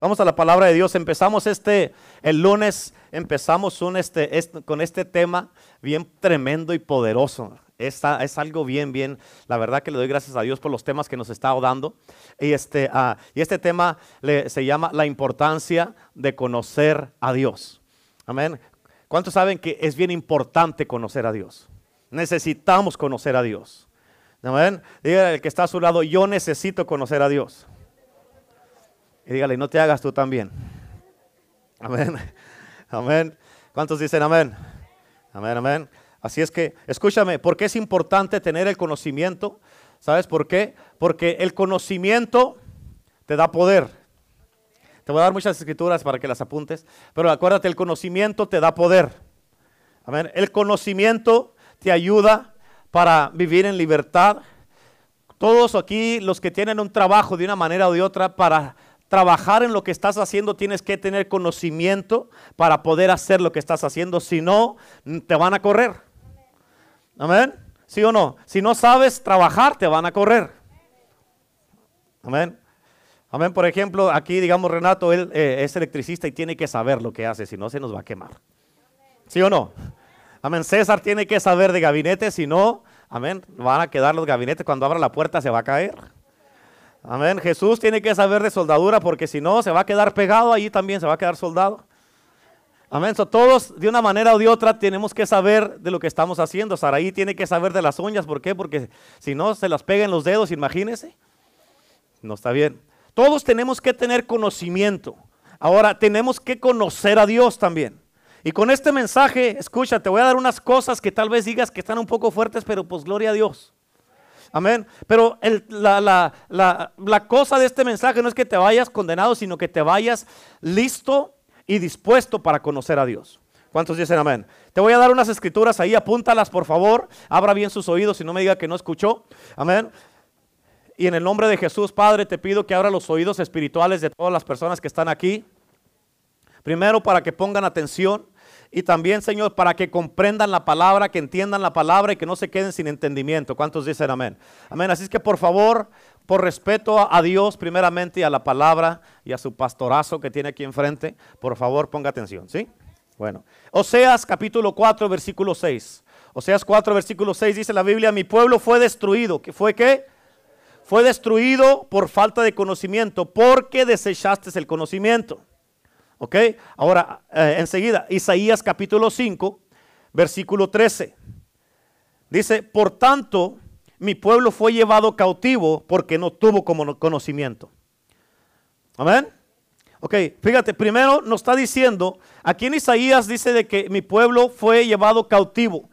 Vamos a la palabra de Dios. Empezamos este, el lunes, empezamos este, con este tema bien tremendo y poderoso. Esta, es algo bien, bien, la verdad que le doy gracias a Dios por los temas que nos está dando. Y este, ah, y este tema se llama la importancia de conocer a Dios. Amén. ¿Cuántos saben que es bien importante conocer a Dios? Necesitamos conocer a Dios. Amén. Diga el que está a su lado, yo necesito conocer a Dios. Y dígale, no te hagas tú también. Amén. Amén. ¿Cuántos dicen amén? Amén, amén. Así es que, escúchame, ¿por qué es importante tener el conocimiento? ¿Sabes por qué? Porque el conocimiento te da poder. Te voy a dar muchas escrituras para que las apuntes, pero acuérdate, el conocimiento te da poder. Amén. El conocimiento te ayuda para vivir en libertad. Todos aquí, los que tienen un trabajo de una manera o de otra para trabajar en lo que estás haciendo, tienes que tener conocimiento para poder hacer lo que estás haciendo. Si no, te van a correr. Amén. ¿Sí o no? Si no sabes trabajar, te van a correr. Amén. Amén. Por ejemplo, aquí, digamos, Renato, él eh, es electricista y tiene que saber lo que hace, si no, se nos va a quemar. ¿Sí o no? Amén. César tiene que saber de gabinete, si no, amén, van a quedar los gabinetes. Cuando abra la puerta se va a caer. Amén. Jesús tiene que saber de soldadura porque si no se va a quedar pegado allí también, se va a quedar soldado. Amén. todos de una manera o de otra tenemos que saber de lo que estamos haciendo. Saraí tiene que saber de las uñas. ¿Por qué? Porque si no se las pega en los dedos, imagínese. No está bien. Todos tenemos que tener conocimiento. Ahora tenemos que conocer a Dios también. Y con este mensaje, escucha, te voy a dar unas cosas que tal vez digas que están un poco fuertes, pero pues gloria a Dios. Amén. Pero la, cosa de este mensaje no es que te vayas condenado, sino que te vayas listo y dispuesto para conocer a Dios. ¿Cuántos dicen amén? Te voy a dar unas escrituras ahí, apúntalas por favor. Abra bien sus oídos y no me diga que no escuchó. Amén. Y en el nombre de Jesús, Padre, te pido que abra los oídos espirituales de todas las personas que están aquí. Primero, para que pongan atención y también, Señor, para que comprendan la palabra, que entiendan la palabra y que no se queden sin entendimiento. ¿Cuántos dicen amén? Amén. Así es que por favor, por respeto a Dios primeramente y a la palabra y a su pastorazo que tiene aquí enfrente, por favor ponga atención, ¿sí? Bueno, Oseas capítulo 4, versículo 6. Oseas 4, versículo 6 dice la Biblia, mi pueblo fue destruido. ¿Qué fue qué? Fue destruido por falta de conocimiento, porque desechaste el conocimiento. ¿Ok? Ahora, eh, enseguida, Isaías capítulo 5, versículo 13. Dice, por tanto, mi pueblo fue llevado cautivo porque no tuvo como conocimiento. Amén. Ok, fíjate, primero nos está diciendo, aquí en Isaías dice de que mi pueblo fue llevado cautivo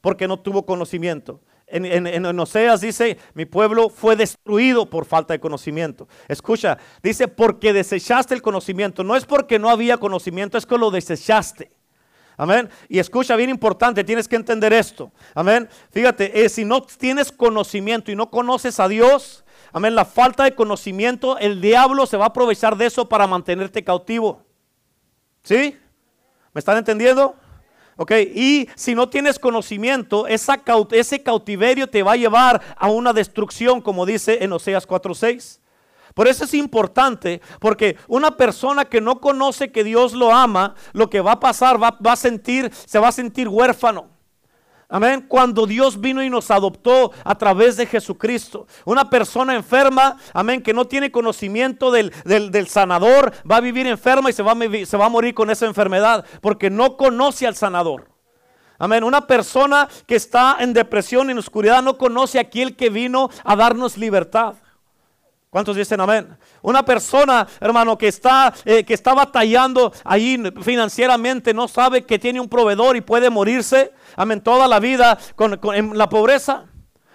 porque no tuvo conocimiento en, Oseas dice, mi pueblo fue destruido por falta de conocimiento. Escucha, dice, porque desechaste el conocimiento. No es porque no había conocimiento, es que lo desechaste. Amén. Y escucha, bien importante, tienes que entender esto. Amén. Fíjate, eh, si no tienes conocimiento y no conoces a Dios, amén, la falta de conocimiento, el diablo se va a aprovechar de eso para mantenerte cautivo. ¿Sí? ¿Me están entendiendo? Ok, y si no tienes conocimiento, ese cautiverio te va a llevar a una destrucción, como dice en Oseas 4:6. Por eso es importante, porque una persona que no conoce que Dios lo ama, lo que va a pasar, va, va a sentir, se va a sentir huérfano. Amén. Cuando Dios vino y nos adoptó a través de Jesucristo. Una persona enferma, amén, que no tiene conocimiento del, sanador, va a vivir enferma y se va, a, morir con esa enfermedad porque no conoce al sanador. Amén. Una persona que está en depresión en oscuridad no conoce a aquel que vino a darnos libertad. ¿Cuántos dicen amén? Una persona, hermano, que está, eh, que está batallando ahí financieramente, no sabe que tiene un proveedor y puede morirse, amén, toda la vida con, en la pobreza.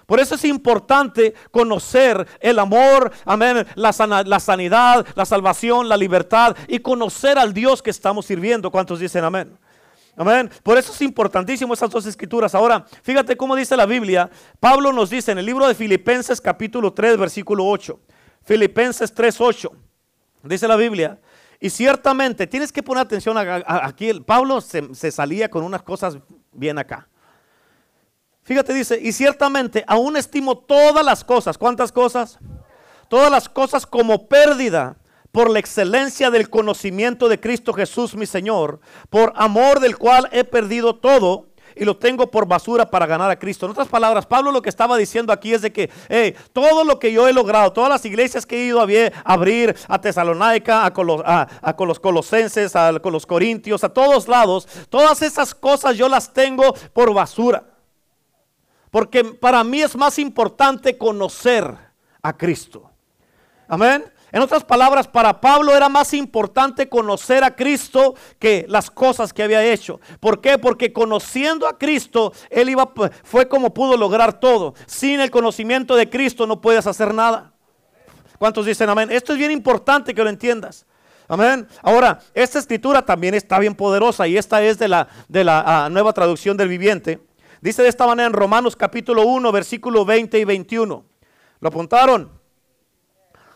Por eso es importante conocer el amor, amén, la, la, sanidad, la salvación, la libertad y conocer al Dios que estamos sirviendo. ¿Cuántos dicen amén? Amén. Por eso es importantísimo esas dos escrituras. Ahora, fíjate cómo dice la Biblia. Pablo nos dice en el libro de Filipenses capítulo 3, versículo 8. Filipenses 3:8. Dice la Biblia. Y ciertamente, tienes que poner atención aquí. Pablo se, salía con unas cosas bien acá. Fíjate, dice, y ciertamente aún estimo todas las cosas. ¿Cuántas cosas? Todas las cosas como pérdida por la excelencia del conocimiento de Cristo Jesús mi Señor, por amor del cual he perdido todo y lo tengo por basura para ganar a Cristo. En otras palabras, Pablo lo que estaba diciendo aquí es de que todo lo que yo he logrado, todas las iglesias que he ido a abrir a Tesalónica, a, los colosenses, a, con los corintios, a todos lados, todas esas cosas yo las tengo por basura. Porque para mí es más importante conocer a Cristo. Amén. En otras palabras, para Pablo era más importante conocer a Cristo que las cosas que había hecho. ¿Por qué? Porque conociendo a Cristo, él iba fue como pudo lograr todo. Sin el conocimiento de Cristo no puedes hacer nada. ¿Cuántos dicen amén? Esto es bien importante que lo entiendas. Amén. Ahora, esta escritura también está bien poderosa y esta es de la, de la ah, nueva traducción del viviente. Dice de esta manera en Romanos capítulo 1, versículo 20 y 21. ¿Lo apuntaron?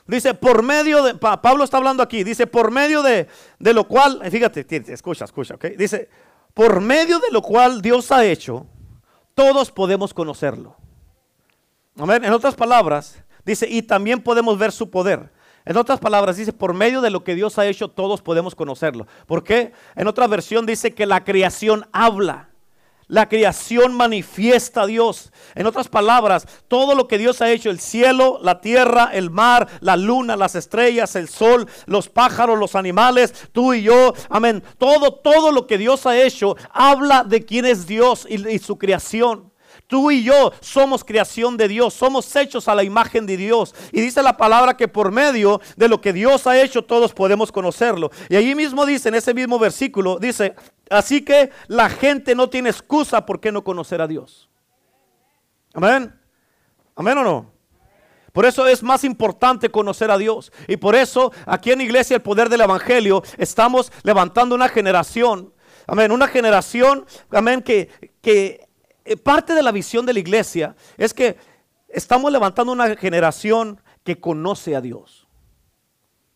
Dice, por medio de, Pablo está hablando aquí, dice, por medio de, de lo cual, eh, fíjate, escucha, escucha, ok. Dice, por medio de lo cual Dios ha hecho, todos podemos conocerlo. En otras palabras, dice, y también podemos ver su poder. En otras palabras, dice, por medio de lo que Dios ha hecho, todos podemos conocerlo. ¿Por qué? En otra versión dice que la creación habla. La creación manifiesta a Dios. En otras palabras, todo lo que Dios ha hecho, el cielo, la tierra, el mar, la luna, las estrellas, el sol, los pájaros, los animales, tú y yo, amén. Todo, todo lo que Dios ha hecho habla de quién es Dios y, y su creación. Tú y yo somos creación de Dios, somos hechos a la imagen de Dios. Y dice la palabra que por medio de lo que Dios ha hecho todos podemos conocerlo. Y allí mismo dice, en ese mismo versículo, dice, así que la gente no tiene excusa por qué no conocer a Dios. Amén. Amén o no. Por eso es más importante conocer a Dios. Y por eso aquí en Iglesia el Poder del Evangelio estamos levantando una generación. Amén. Una generación, amén, que, que parte de la visión de la iglesia es que estamos levantando una generación que conoce a Dios.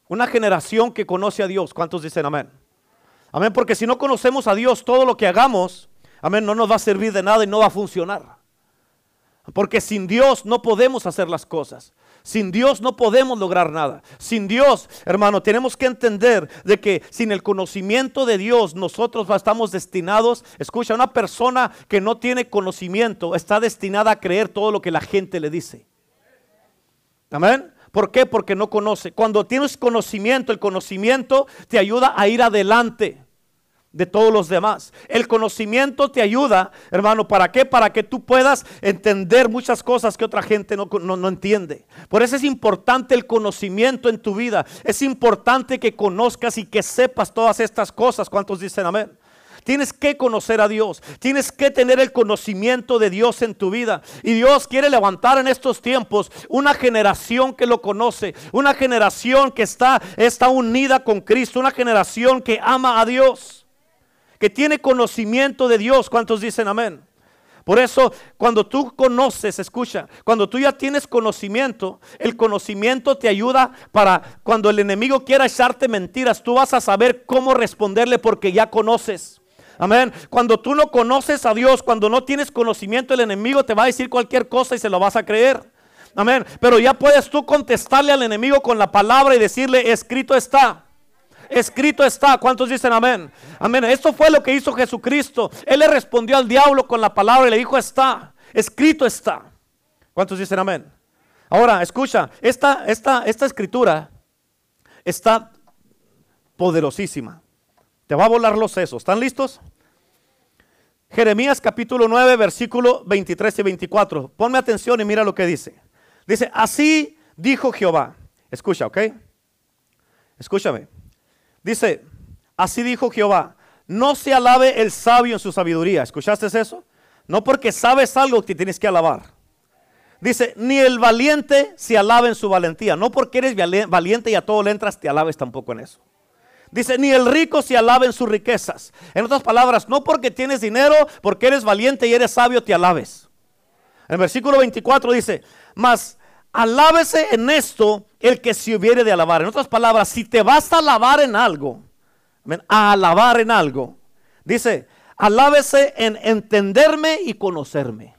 Una generación que conoce a Dios. ¿Cuántos dicen amén? Amén, porque si no conocemos a Dios, todo lo que hagamos, amén, no nos va a servir de nada y no va a funcionar. Porque sin Dios no podemos hacer las cosas. Sin Dios no podemos lograr nada. Sin Dios, hermano, tenemos que entender de que sin el conocimiento de Dios nosotros estamos destinados, escucha, una persona que no tiene conocimiento está destinada a creer todo lo que la gente le dice. Amén. ¿Por qué? Porque no conoce. Cuando tienes conocimiento, el conocimiento te ayuda a ir adelante de todos los demás. El conocimiento te ayuda, hermano, ¿para qué? Para que tú puedas entender muchas cosas que otra gente no, no, entiende. Por eso es importante el conocimiento en tu vida. Es importante que conozcas y que sepas todas estas cosas. ¿Cuántos dicen amén? Tienes que conocer a Dios. Tienes que tener el conocimiento de Dios en tu vida. Y Dios quiere levantar en estos tiempos una generación que lo conoce. Una generación que está, está unida con Cristo. Una generación que ama a Dios que tiene conocimiento de Dios. ¿Cuántos dicen amén? Por eso, cuando tú conoces, escucha, cuando tú ya tienes conocimiento, el conocimiento te ayuda para cuando el enemigo quiera echarte mentiras, tú vas a saber cómo responderle porque ya conoces. Amén. Cuando tú no conoces a Dios, cuando no tienes conocimiento, el enemigo te va a decir cualquier cosa y se lo vas a creer. Amén. Pero ya puedes tú contestarle al enemigo con la palabra y decirle, escrito está escrito está. ¿Cuántos dicen amén? Amén. Esto fue lo que hizo Jesucristo. Él le respondió al diablo con la palabra y le dijo está. Escrito está. ¿Cuántos dicen amén? Ahora, escucha, esta, esta, esta escritura está poderosísima. Te va a volar los sesos. ¿Están listos? Jeremías capítulo 9, versículo 23 y 24. Ponme atención y mira lo que dice. Dice, así dijo Jehová. Escucha, ¿ok? Escúchame. Dice, así dijo Jehová, no se alabe el sabio en su sabiduría. ¿Escuchaste eso? No porque sabes algo que tienes que alabar. Dice, ni el valiente se alabe en su valentía. No porque eres valiente y a todo le entras, te alabes tampoco en eso. Dice, ni el rico se alabe en sus riquezas. En otras palabras, no porque tienes dinero, porque eres valiente y eres sabio, te alabes. En el versículo 24 dice, mas alábese en esto el que se hubiere de alabar. En otras palabras, si te vas a alabar en algo, a alabar en algo, dice, alábese en entenderme y conocerme.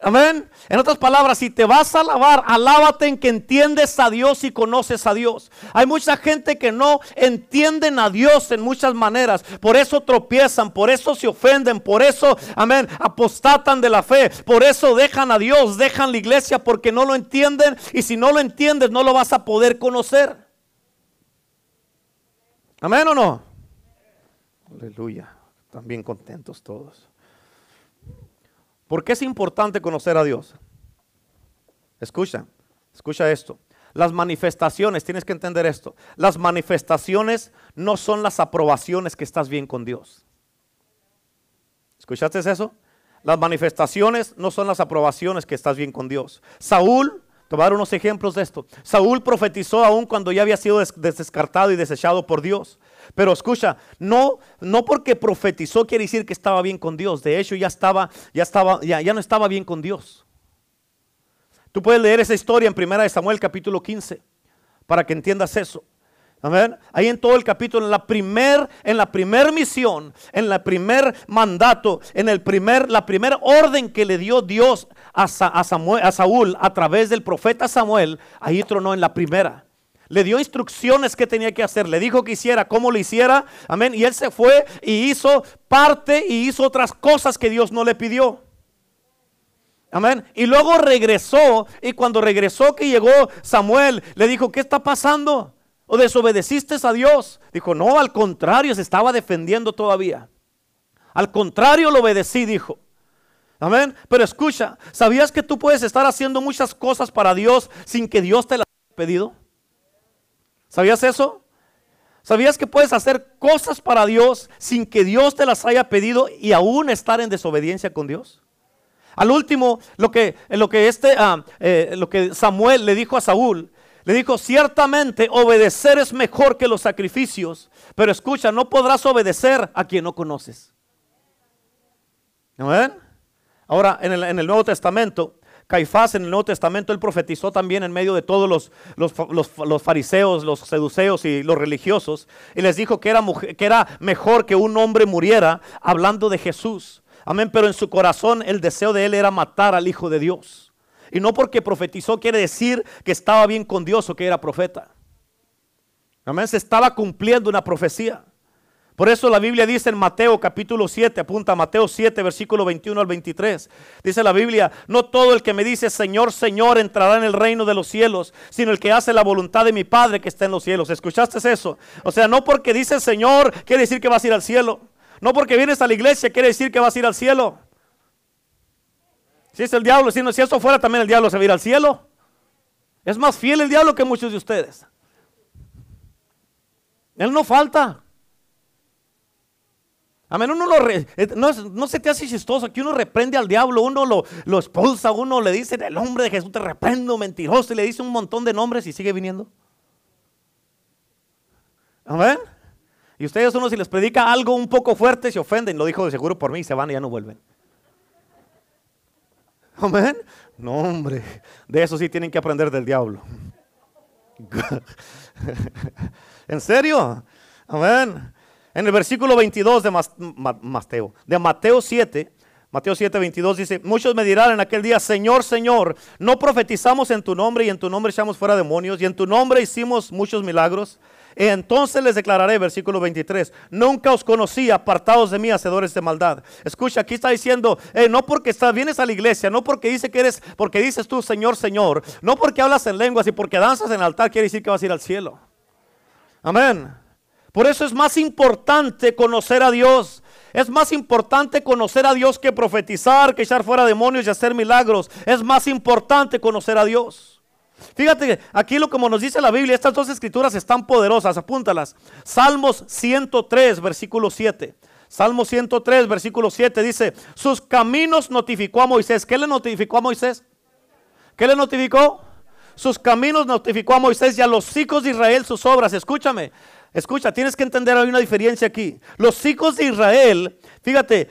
Amén. En otras palabras, si te vas a alabar, alábate en que entiendes a Dios y conoces a Dios. Hay mucha gente que no entienden a Dios en muchas maneras. Por eso tropiezan, por eso se ofenden, por eso, amén, apostatan de la fe. Por eso dejan a Dios, dejan la iglesia porque no lo entienden. Y si no lo entiendes, no lo vas a poder conocer. Amén o no. Aleluya. Están bien contentos todos. ¿Por qué es importante conocer a Dios? Escucha, escucha esto. Las manifestaciones, tienes que entender esto. Las manifestaciones no son las aprobaciones que estás bien con Dios. ¿Escuchaste eso? Las manifestaciones no son las aprobaciones que estás bien con Dios. Saúl, te unos ejemplos de esto. Saúl profetizó aún cuando ya había sido descartado y desechado por Dios. Pero escucha, no, no porque profetizó quiere decir que estaba bien con Dios. De hecho, ya estaba, ya estaba, ya, ya no estaba bien con Dios. Tú puedes leer esa historia en 1 Samuel capítulo 15 para que entiendas eso. Amén. Ahí en todo el capítulo, en la primer, en la primer misión, en el primer mandato, en el primer, la primera orden que le dio Dios a, a, Samuel, a Saúl a través del profeta Samuel, ahí tronó en la primera. Le dio instrucciones que tenía que hacer. Le dijo que hiciera, cómo lo hiciera. Amén. Y él se fue y hizo parte y hizo otras cosas que Dios no le pidió. Amén. Y luego regresó. Y cuando regresó que llegó Samuel, le dijo, ¿qué está pasando? ¿O desobedeciste a Dios? Dijo, no, al contrario, se estaba defendiendo todavía. Al contrario, lo obedecí, dijo. Amén. Pero escucha, ¿sabías que tú puedes estar haciendo muchas cosas para Dios sin que Dios te las haya pedido? ¿Sabías eso? ¿Sabías que puedes hacer cosas para Dios sin que Dios te las haya pedido y aún estar en desobediencia con Dios? Al último, lo que, lo que, este, ah, eh, lo que Samuel le dijo a Saúl, le dijo, ciertamente obedecer es mejor que los sacrificios, pero escucha, no podrás obedecer a quien no conoces. Ahora, en el, en el Nuevo Testamento, Caifás en el Nuevo Testamento, él profetizó también en medio de todos los, los, fariseos, los seduceos y los religiosos. Y les dijo que era, que era mejor que un hombre muriera hablando de Jesús. Amén, pero en su corazón el deseo de él era matar al Hijo de Dios. Y no porque profetizó quiere decir que estaba bien con Dios o que era profeta. Amén, se estaba cumpliendo una profecía. Por eso la Biblia dice en Mateo capítulo 7, apunta a Mateo 7, versículo 21 al 23. Dice la Biblia, no todo el que me dice Señor, Señor entrará en el reino de los cielos, sino el que hace la voluntad de mi Padre que está en los cielos. ¿Escuchaste eso? O sea, no porque dice Señor quiere decir que vas a ir al cielo. No porque vienes a la iglesia quiere decir que vas a ir al cielo. Si es el diablo, si, no, si eso fuera también el diablo se va a ir al cielo. Es más fiel el diablo que muchos de ustedes. Él no falta. Amén, uno lo eh, no, se te hace chistoso que uno reprende al diablo, uno lo, lo expulsa, uno le dice, el nombre de Jesús te reprendo, mentiroso, y le dice un montón de nombres y sigue viniendo. Amén. Y ustedes uno si les predica algo un poco fuerte se ofenden, lo dijo de seguro por mí, se van y ya no vuelven. Amén. No, hombre, de eso sí tienen que aprender del diablo. ¿En serio? Amén. En el versículo 22 de Mateo, de Mateo 7, Mateo 7, 22 dice, muchos me dirán en aquel día, Señor, Señor, no profetizamos en tu nombre y en tu nombre echamos fuera demonios y en tu nombre hicimos muchos milagros. Entonces les declararé, versículo 23, nunca os conocí, apartados de mí, hacedores de maldad. Escucha, aquí está diciendo, eh, no porque estás, vienes a la iglesia, no porque dice que eres, porque dices tú, Señor, Señor, no porque hablas en lenguas y porque danzas en el altar, quiere decir que vas a ir al cielo. Amén. Por eso es más importante conocer a Dios. Es más importante conocer a Dios que profetizar, que echar fuera demonios y hacer milagros. Es más importante conocer a Dios. Fíjate, aquí lo como nos dice la Biblia, estas dos escrituras están poderosas, apúntalas. Salmos 103, versículo 7. Salmo 103, versículo 7 dice, sus caminos notificó a Moisés. ¿Qué le notificó a Moisés? ¿Qué le notificó? Sus caminos notificó a Moisés y a los hijos de Israel sus obras. Escúchame, Escucha, tienes que entender, hay una diferencia aquí. Los hijos de Israel, fíjate,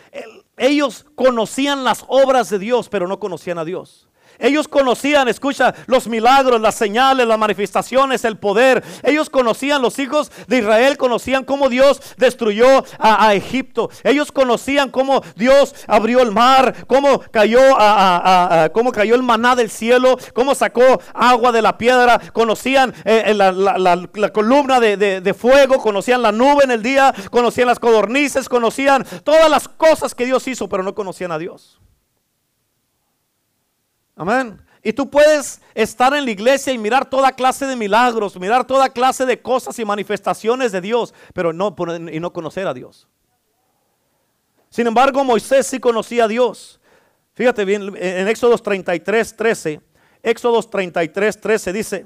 ellos conocían las obras de Dios, pero no conocían a Dios. Ellos conocían, escucha, los milagros, las señales, las manifestaciones, el poder. Ellos conocían, los hijos de Israel conocían cómo Dios destruyó a, Egipto. Ellos conocían cómo Dios abrió el mar, cómo cayó, cómo cayó el maná del cielo, cómo sacó agua de la piedra. Conocían eh, eh, la, columna de, de fuego, conocían la nube en el día, conocían las codornices, conocían todas las cosas que Dios hizo, pero no conocían a Dios. Amén. Y tú puedes estar en la iglesia y mirar toda clase de milagros, mirar toda clase de cosas y manifestaciones de Dios, pero no, y no conocer a Dios. Sin embargo, Moisés sí conocía a Dios. Fíjate bien, en Éxodo 33, 13, Éxodo 33, 13 dice,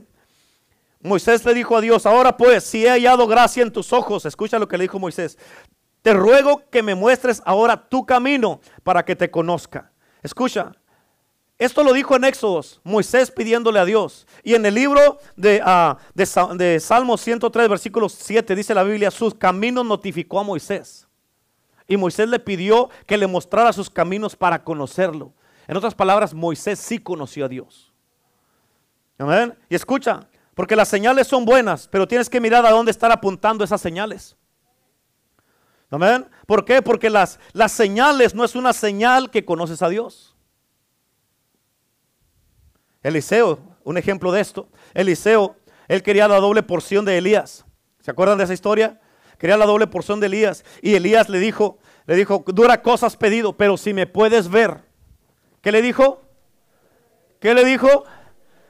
Moisés le dijo a Dios, ahora pues, si he hallado gracia en tus ojos, escucha lo que le dijo Moisés, te ruego que me muestres ahora tu camino para que te conozca. Escucha, esto lo dijo en Éxodos, Moisés pidiéndole a Dios. Y en el libro de, de, Salmos 103, versículo 7, dice la Biblia, sus caminos notificó a Moisés. Y Moisés le pidió que le mostrara sus caminos para conocerlo. En otras palabras, Moisés sí conoció a Dios. Amén. Y escucha, porque las señales son buenas, pero tienes que mirar a dónde están apuntando esas señales. Amén. ¿Por qué? Porque las, las señales no es una señal que conoces a Dios. Eliseo, un ejemplo de esto. Eliseo, él quería la doble porción de Elías. ¿Se acuerdan de esa historia? Quería la doble porción de Elías. Y Elías le dijo, le dijo, dura cosas pedido, pero si me puedes ver. ¿Qué le dijo? ¿Qué le dijo?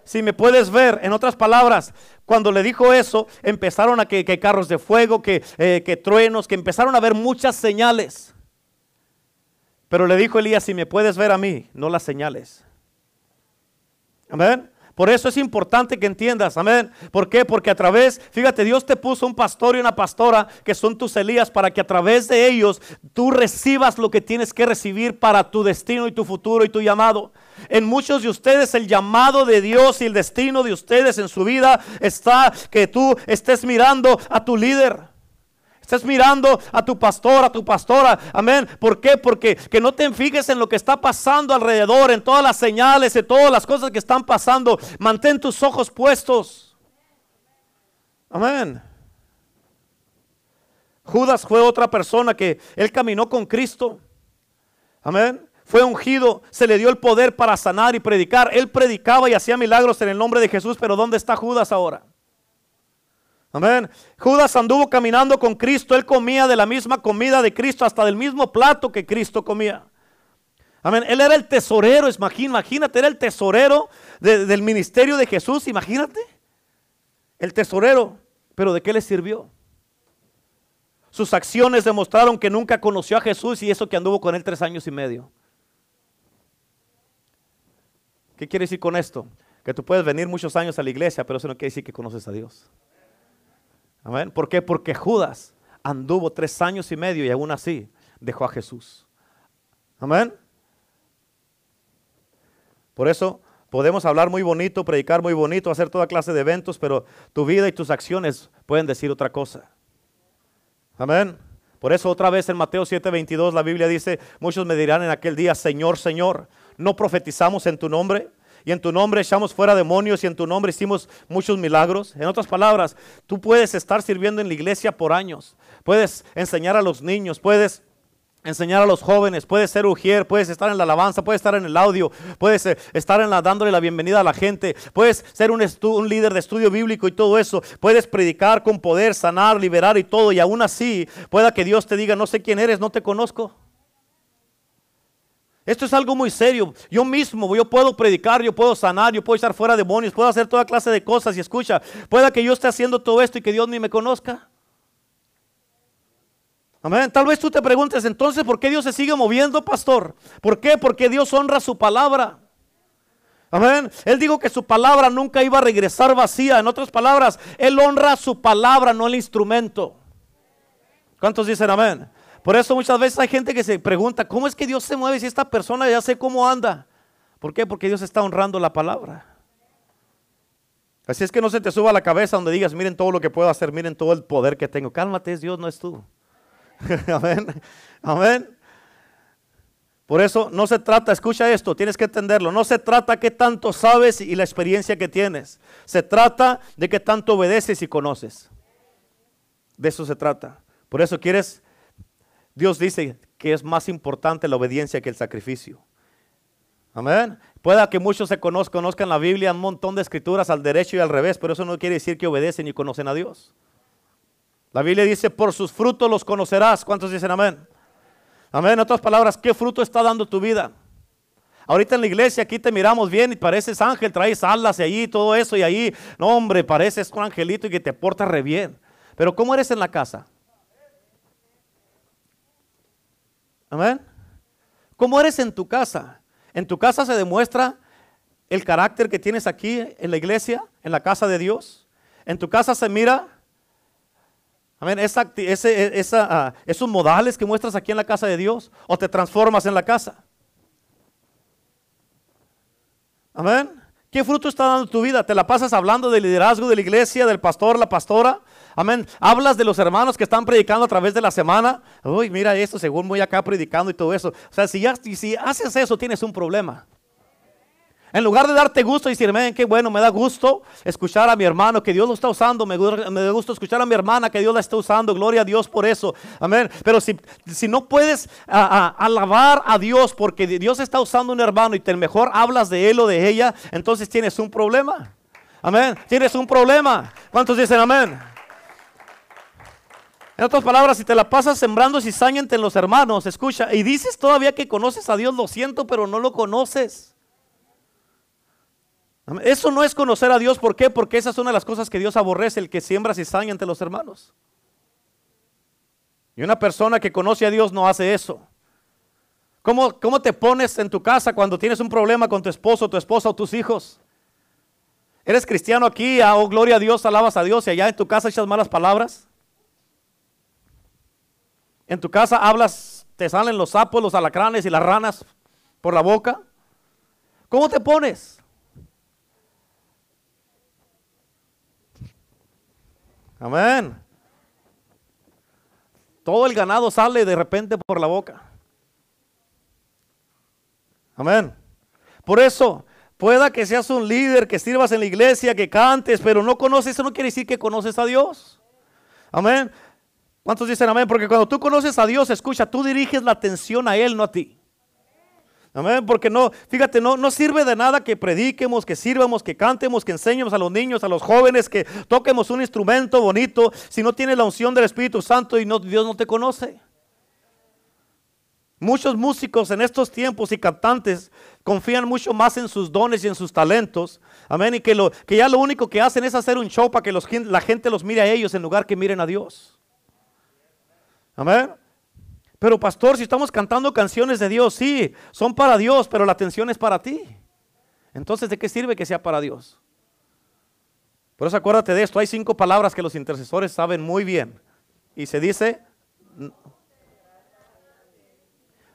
Si me puedes ver, en otras palabras, cuando le dijo eso, empezaron a que, carros de fuego, que, eh, que truenos, que empezaron a ver muchas señales. Pero le dijo Elías, si me puedes ver a mí, no las señales. Amén. Por eso es importante que entiendas, amén. ¿Por qué? Porque a través, fíjate, Dios te puso un pastor y una pastora que son tus Elías para que a través de ellos tú recibas lo que tienes que recibir para tu destino y tu futuro y tu llamado. En muchos de ustedes el llamado de Dios y el destino de ustedes en su vida está que tú estés mirando a tu líder. Estés mirando a tu pastor, a tu pastora. Amén. ¿Por qué? Porque que no te fijes en lo que está pasando alrededor, en todas las señales, en todas las cosas que están pasando. Mantén tus ojos puestos. Amén. Judas fue otra persona que él caminó con Cristo. Amén. Fue ungido, se le dio el poder para sanar y predicar. Él predicaba y hacía milagros en el nombre de Jesús, pero ¿dónde está Judas ahora? Amén. Judas anduvo caminando con Cristo. Él comía de la misma comida de Cristo, hasta del mismo plato que Cristo comía. Amén. Él era el tesorero, imagínate, era el tesorero del ministerio de Jesús, imagínate. El tesorero. Pero ¿de qué le sirvió? Sus acciones demostraron que nunca conoció a Jesús y eso que anduvo con él tres años y medio. ¿Qué quiere decir con esto? Que tú puedes venir muchos años a la iglesia, pero eso no quiere decir que conoces a Dios. Amén. ¿Por qué? Porque Judas anduvo tres años y medio y aún así dejó a Jesús. Amén. Por eso podemos hablar muy bonito, predicar muy bonito, hacer toda clase de eventos, pero tu vida y tus acciones pueden decir otra cosa. Amén. Por eso otra vez en Mateo 7:22 la Biblia dice, muchos me dirán en aquel día, Señor, Señor, ¿no profetizamos en tu nombre? Y en tu nombre echamos fuera demonios y en tu nombre hicimos muchos milagros. En otras palabras, tú puedes estar sirviendo en la iglesia por años, puedes enseñar a los niños, puedes enseñar a los jóvenes, puedes ser ujier, puedes estar en la alabanza, puedes estar en el audio, puedes eh, estar en la, dándole la bienvenida a la gente, puedes ser un, un líder de estudio bíblico y todo eso, puedes predicar con poder, sanar, liberar y todo, y aún así pueda que Dios te diga, no sé quién eres, no te conozco. Esto es algo muy serio. Yo mismo, yo puedo predicar, yo puedo sanar, yo puedo echar fuera demonios, puedo hacer toda clase de cosas y escucha, pueda que yo esté haciendo todo esto y que Dios ni me conozca. Amén. Tal vez tú te preguntes entonces, ¿por qué Dios se sigue moviendo, pastor? ¿Por qué? Porque Dios honra su palabra. Amén. Él dijo que su palabra nunca iba a regresar vacía. En otras palabras, Él honra su palabra, no el instrumento. ¿Cuántos dicen amén? Por eso muchas veces hay gente que se pregunta, ¿cómo es que Dios se mueve si esta persona ya sé cómo anda? ¿Por qué? Porque Dios está honrando la palabra. Así es que no se te suba a la cabeza donde digas, miren todo lo que puedo hacer, miren todo el poder que tengo. Cálmate, es Dios, no es tú. Amén. Amén. Por eso no se trata, escucha esto, tienes que entenderlo, no se trata qué tanto sabes y la experiencia que tienes. Se trata de qué tanto obedeces y conoces. De eso se trata. Por eso quieres, Dios dice que es más importante la obediencia que el sacrificio. Amén. Pueda que muchos se conozcan, conozcan la Biblia, un montón de escrituras al derecho y al revés, pero eso no quiere decir que obedecen y conocen a Dios. La Biblia dice, por sus frutos los conocerás. ¿Cuántos dicen amén? Amén. En otras palabras, ¿qué fruto está dando tu vida? Ahorita en la iglesia aquí te miramos bien y pareces ángel, traes alas y allí todo eso y ahí, no hombre, pareces un angelito y que te porta re bien. Pero ¿cómo eres en la casa? Amén. ¿Cómo eres en tu casa? En tu casa se demuestra el carácter que tienes aquí en la iglesia, en la casa de Dios. En tu casa se mira, amén, ese, ah, esos modales que muestras aquí en la casa de Dios o te transformas en la casa. Amén. ¿Qué fruto está dando tu vida? ¿Te la pasas hablando del liderazgo de la iglesia, del pastor, la pastora? Amén. Hablas de los hermanos que están predicando a través de la semana. Uy, mira esto, según voy acá predicando y todo eso. O sea, si, ya, si haces eso, tienes un problema. En lugar de darte gusto y decirme, qué bueno, me da gusto escuchar a mi hermano que Dios lo está usando, me, da gusto escuchar a mi hermana que Dios la está usando, gloria a Dios por eso, amén. Pero si, si no puedes alabar a Dios porque Dios está usando un hermano y te mejor hablas de él o de ella, entonces tienes un problema, amén. Tienes un problema. ¿Cuántos dicen amén? En otras palabras, si te la pasas sembrando cizaña entre los hermanos, escucha, y dices todavía que conoces a Dios, lo siento, pero no lo conoces. Eso no es conocer a Dios. ¿Por qué? Porque esa es una de las cosas que Dios aborrece, el que siembra cizaña entre los hermanos. Y una persona que conoce a Dios no hace eso. ¿Cómo, ¿Cómo, te pones en tu casa cuando tienes un problema con tu esposo, tu esposa o tus hijos? ¿Eres cristiano aquí? Ah, oh, gloria a Dios, alabas a Dios y allá en tu casa echas malas palabras. En tu casa hablas, te salen los sapos, los alacranes y las ranas por la boca. ¿Cómo te pones? Amén. Todo el ganado sale de repente por la boca. Amén. Por eso, pueda que seas un líder, que sirvas en la iglesia, que cantes, pero no conoces, eso no quiere decir que conoces a Dios. Amén. ¿Cuántos dicen amén? Porque cuando tú conoces a Dios, escucha, tú diriges la atención a Él, no a ti. Amén, porque no, fíjate, no, no sirve de nada que prediquemos, que sirvamos, que cantemos, que enseñemos a los niños, a los jóvenes, que toquemos un instrumento bonito, si no tienes la unción del Espíritu Santo y Dios no te conoce. Muchos músicos en estos tiempos y cantantes confían mucho más en sus dones y en sus talentos. Amén. Y que, lo, que ya lo único que hacen es hacer un show para que los, la gente los mire a ellos en lugar que miren a Dios. Amén. Pero pastor, si estamos cantando canciones de Dios, sí, son para Dios, pero la atención es para ti. Entonces, ¿de qué sirve que sea para Dios? Por eso acuérdate de esto, hay cinco palabras que los intercesores saben muy bien. Y se dice,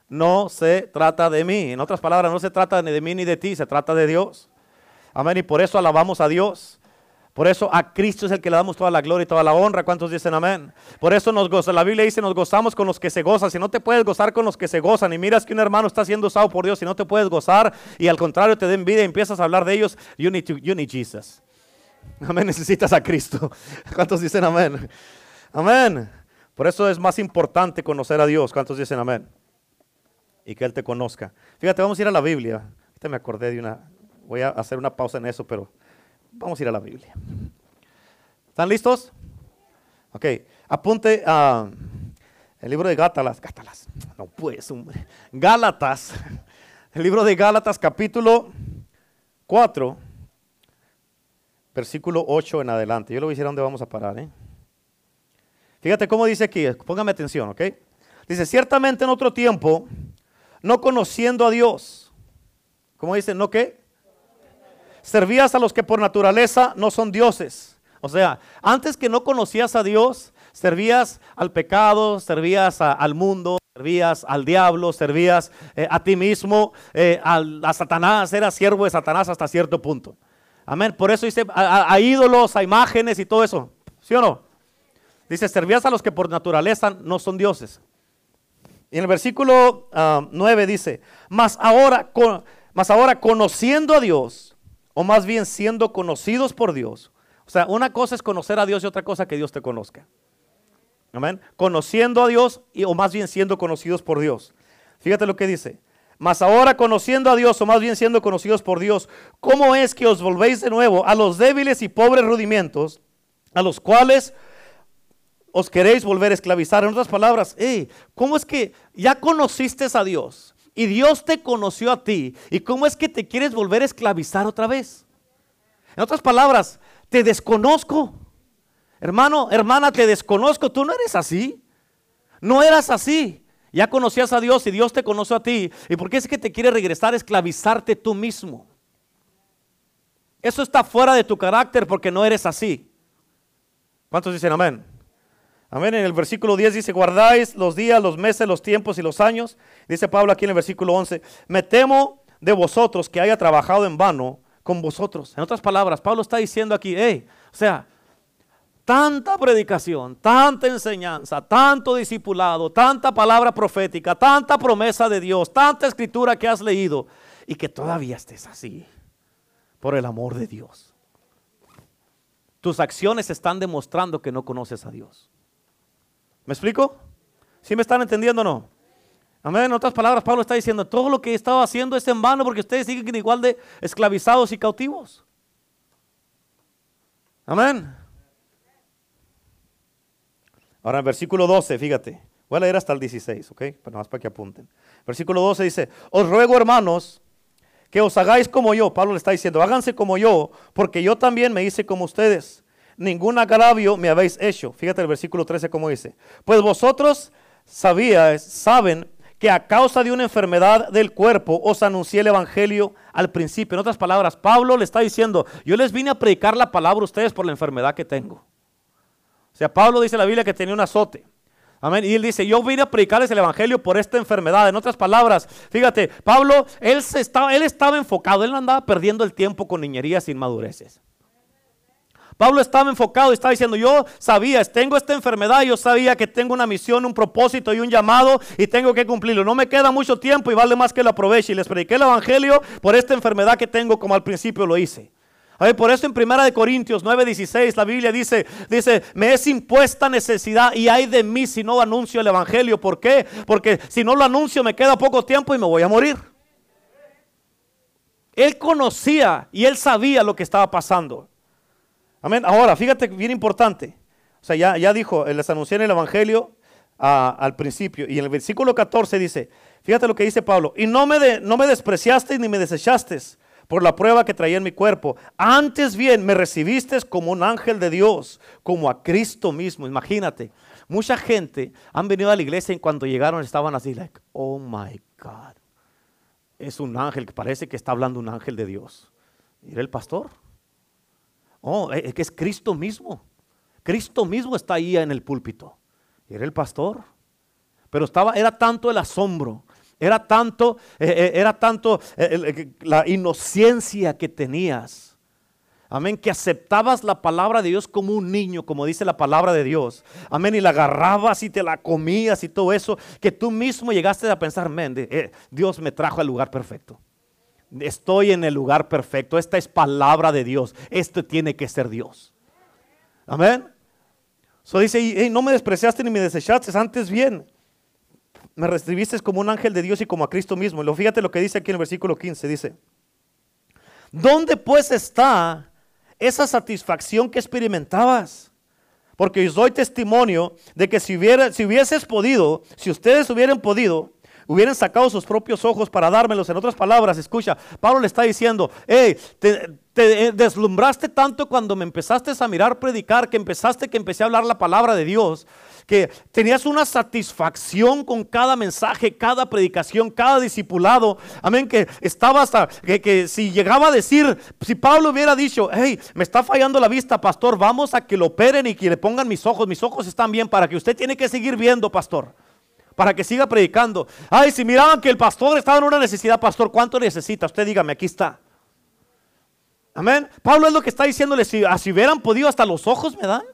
no se trata de mí. En otras palabras, no se trata ni de mí ni de ti, se trata de Dios. Amén. Y por eso alabamos a Dios. Por eso a Cristo es el que le damos toda la gloria y toda la honra. ¿Cuántos dicen amén? Por eso nos goza. La Biblia dice, nos gozamos con los que se gozan. Si no te puedes gozar con los que se gozan y miras que un hermano está siendo usado por Dios, si no te puedes gozar y al contrario te den vida y empiezas a hablar de ellos, you need, you need Jesus. Amén, necesitas a Cristo. ¿Cuántos dicen amén? Amén. Por eso es más importante conocer a Dios. ¿Cuántos dicen amén? Y que Él te conozca. Fíjate, vamos a ir a la Biblia. Ahorita me acordé de una, voy a hacer una pausa en eso, pero... Vamos a ir a la Biblia. ¿Están listos? Ok, apunte a el libro de Gátalas. Gátalas, no pues, hombre. Gálatas. El libro de Gálatas, capítulo 4, versículo 8 en adelante. Yo le voy a decir a dónde vamos a parar. ¿eh? Fíjate cómo dice aquí, póngame atención, ¿ok? Dice, ciertamente en otro tiempo, no conociendo a Dios. ¿Cómo dice? ¿No qué? Servías a los que por naturaleza no son dioses. O sea, antes que no conocías a Dios, servías al pecado, servías al mundo, servías al diablo, servías eh, a ti mismo, eh, a, Satanás, eras siervo de Satanás hasta cierto punto. Amén. Por eso dice a, ídolos, a imágenes y todo eso. ¿Sí o no? Dice, servías a los que por naturaleza no son dioses. Y en el versículo 9 ah, dice, mas ahora, mas ahora conociendo a Dios, o más bien siendo conocidos por Dios. O sea, una cosa es conocer a Dios y otra cosa que Dios te conozca. Amén. Conociendo a Dios y, o más bien siendo conocidos por Dios. Fíjate lo que dice. Mas ahora conociendo a Dios, o más bien siendo conocidos por Dios, ¿cómo es que os volvéis de nuevo a los débiles y pobres rudimentos, a los cuales os queréis volver a esclavizar? En otras palabras, ¿cómo es que ya conociste a Dios y Dios te conoció a ti? ¿Y cómo es que te quieres volver a esclavizar otra vez? En otras palabras, te desconozco. Hermano, hermana, te desconozco. Tú no eres así. No eras así. Ya conocías a Dios y Dios te conoció a ti. ¿Y por qué es que te quiere regresar a esclavizarte tú mismo? Eso está fuera de tu carácter porque no eres así. ¿Cuántos dicen amén? Amén. En el versículo 10 dice, guardáis los días, los meses, los tiempos y los años. Dice Pablo aquí en el versículo 11, me temo de vosotros que haya trabajado en vano con vosotros. En otras palabras, Pablo está diciendo aquí, hey, o sea, tanta predicación, tanta enseñanza, tanto discipulado, tanta palabra profética, tanta promesa de Dios, tanta escritura que has leído y que todavía estés así por el amor de Dios. Tus acciones están demostrando que no conoces a Dios. ¿Me explico? ¿Sí me están entendiendo o no? Amén. En otras palabras, Pablo está diciendo, todo lo que estaba haciendo es en vano porque ustedes siguen igual de esclavizados y cautivos. Amén. Ahora, en versículo 12, fíjate. Voy a leer hasta el 16, ¿ok? Pero más para que apunten. Versículo 12 dice, os ruego hermanos que os hagáis como yo. Pablo le está diciendo, háganse como yo, porque yo también me hice como ustedes. Ningún agravio me habéis hecho. Fíjate el versículo 13 como dice. Pues vosotros sabíais, saben que a causa de una enfermedad del cuerpo os anuncié el evangelio al principio. En otras palabras, Pablo le está diciendo, yo les vine a predicar la palabra a ustedes por la enfermedad que tengo. O sea, Pablo dice en la Biblia que tenía un azote. Amén. Y él dice, yo vine a predicarles el Evangelio por esta enfermedad. En otras palabras, fíjate, Pablo, él, se estaba, él estaba enfocado, él no andaba perdiendo el tiempo con niñerías sin madureces. Pablo estaba enfocado y estaba diciendo, yo sabía, tengo esta enfermedad, yo sabía que tengo una misión, un propósito y un llamado y tengo que cumplirlo. No me queda mucho tiempo y vale más que lo aproveche. Y les prediqué el Evangelio por esta enfermedad que tengo como al principio lo hice. A ver, por eso en Primera de Corintios 9:16 la Biblia dice, dice, me es impuesta necesidad y hay de mí si no anuncio el Evangelio. ¿Por qué? Porque si no lo anuncio me queda poco tiempo y me voy a morir. Él conocía y él sabía lo que estaba pasando. Amén. Ahora, fíjate, bien importante. O sea, ya, ya dijo, les anuncié en el Evangelio al principio. Y en el versículo 14 dice, fíjate lo que dice Pablo, y no me, no me despreciaste ni me desechaste por la prueba que traía en mi cuerpo. Antes bien me recibiste como un ángel de Dios, como a Cristo mismo. Imagínate, mucha gente han venido a la iglesia y cuando llegaron estaban así, like, oh my God. Es un ángel que parece que está hablando un ángel de Dios. ¿Y era el pastor? Oh, es que es Cristo mismo. Cristo mismo está ahí en el púlpito. ¿Y era el pastor? Pero estaba, era tanto el asombro era tanto, eh, eh, era tanto eh, la inocencia que tenías. Amén, que aceptabas la palabra de Dios como un niño, como dice la palabra de Dios. Amén, y la agarrabas y te la comías y todo eso, que tú mismo llegaste a pensar, amén, Dios me trajo al lugar perfecto. Estoy en el lugar perfecto. Esta es palabra de Dios. Esto tiene que ser Dios. Amén. So dice, no me despreciaste ni me desechaste, antes bien me recibiste como un ángel de Dios y como a Cristo mismo. Lo, fíjate lo que dice aquí en el versículo 15, dice, ¿dónde pues está esa satisfacción que experimentabas? Porque os doy testimonio de que si, hubiera, si hubieses podido, si ustedes hubieran podido, hubieran sacado sus propios ojos para dármelos. En otras palabras, escucha, Pablo le está diciendo, hey, te, te deslumbraste tanto cuando me empezaste a mirar predicar, que empezaste, que empecé a hablar la palabra de Dios, que tenías una satisfacción con cada mensaje, cada predicación, cada discipulado. Amén, que estaba hasta, que, si llegaba a decir, si Pablo hubiera dicho, hey, me está fallando la vista, pastor, vamos a que lo operen y que le pongan mis ojos, mis ojos están bien para que usted tiene que seguir viendo, pastor. Para que siga predicando. Ay, si miraban que el pastor estaba en una necesidad, pastor, ¿cuánto necesita? Usted dígame, aquí está. Amén. Pablo es lo que está diciéndole, si, si hubieran podido hasta los ojos me dan.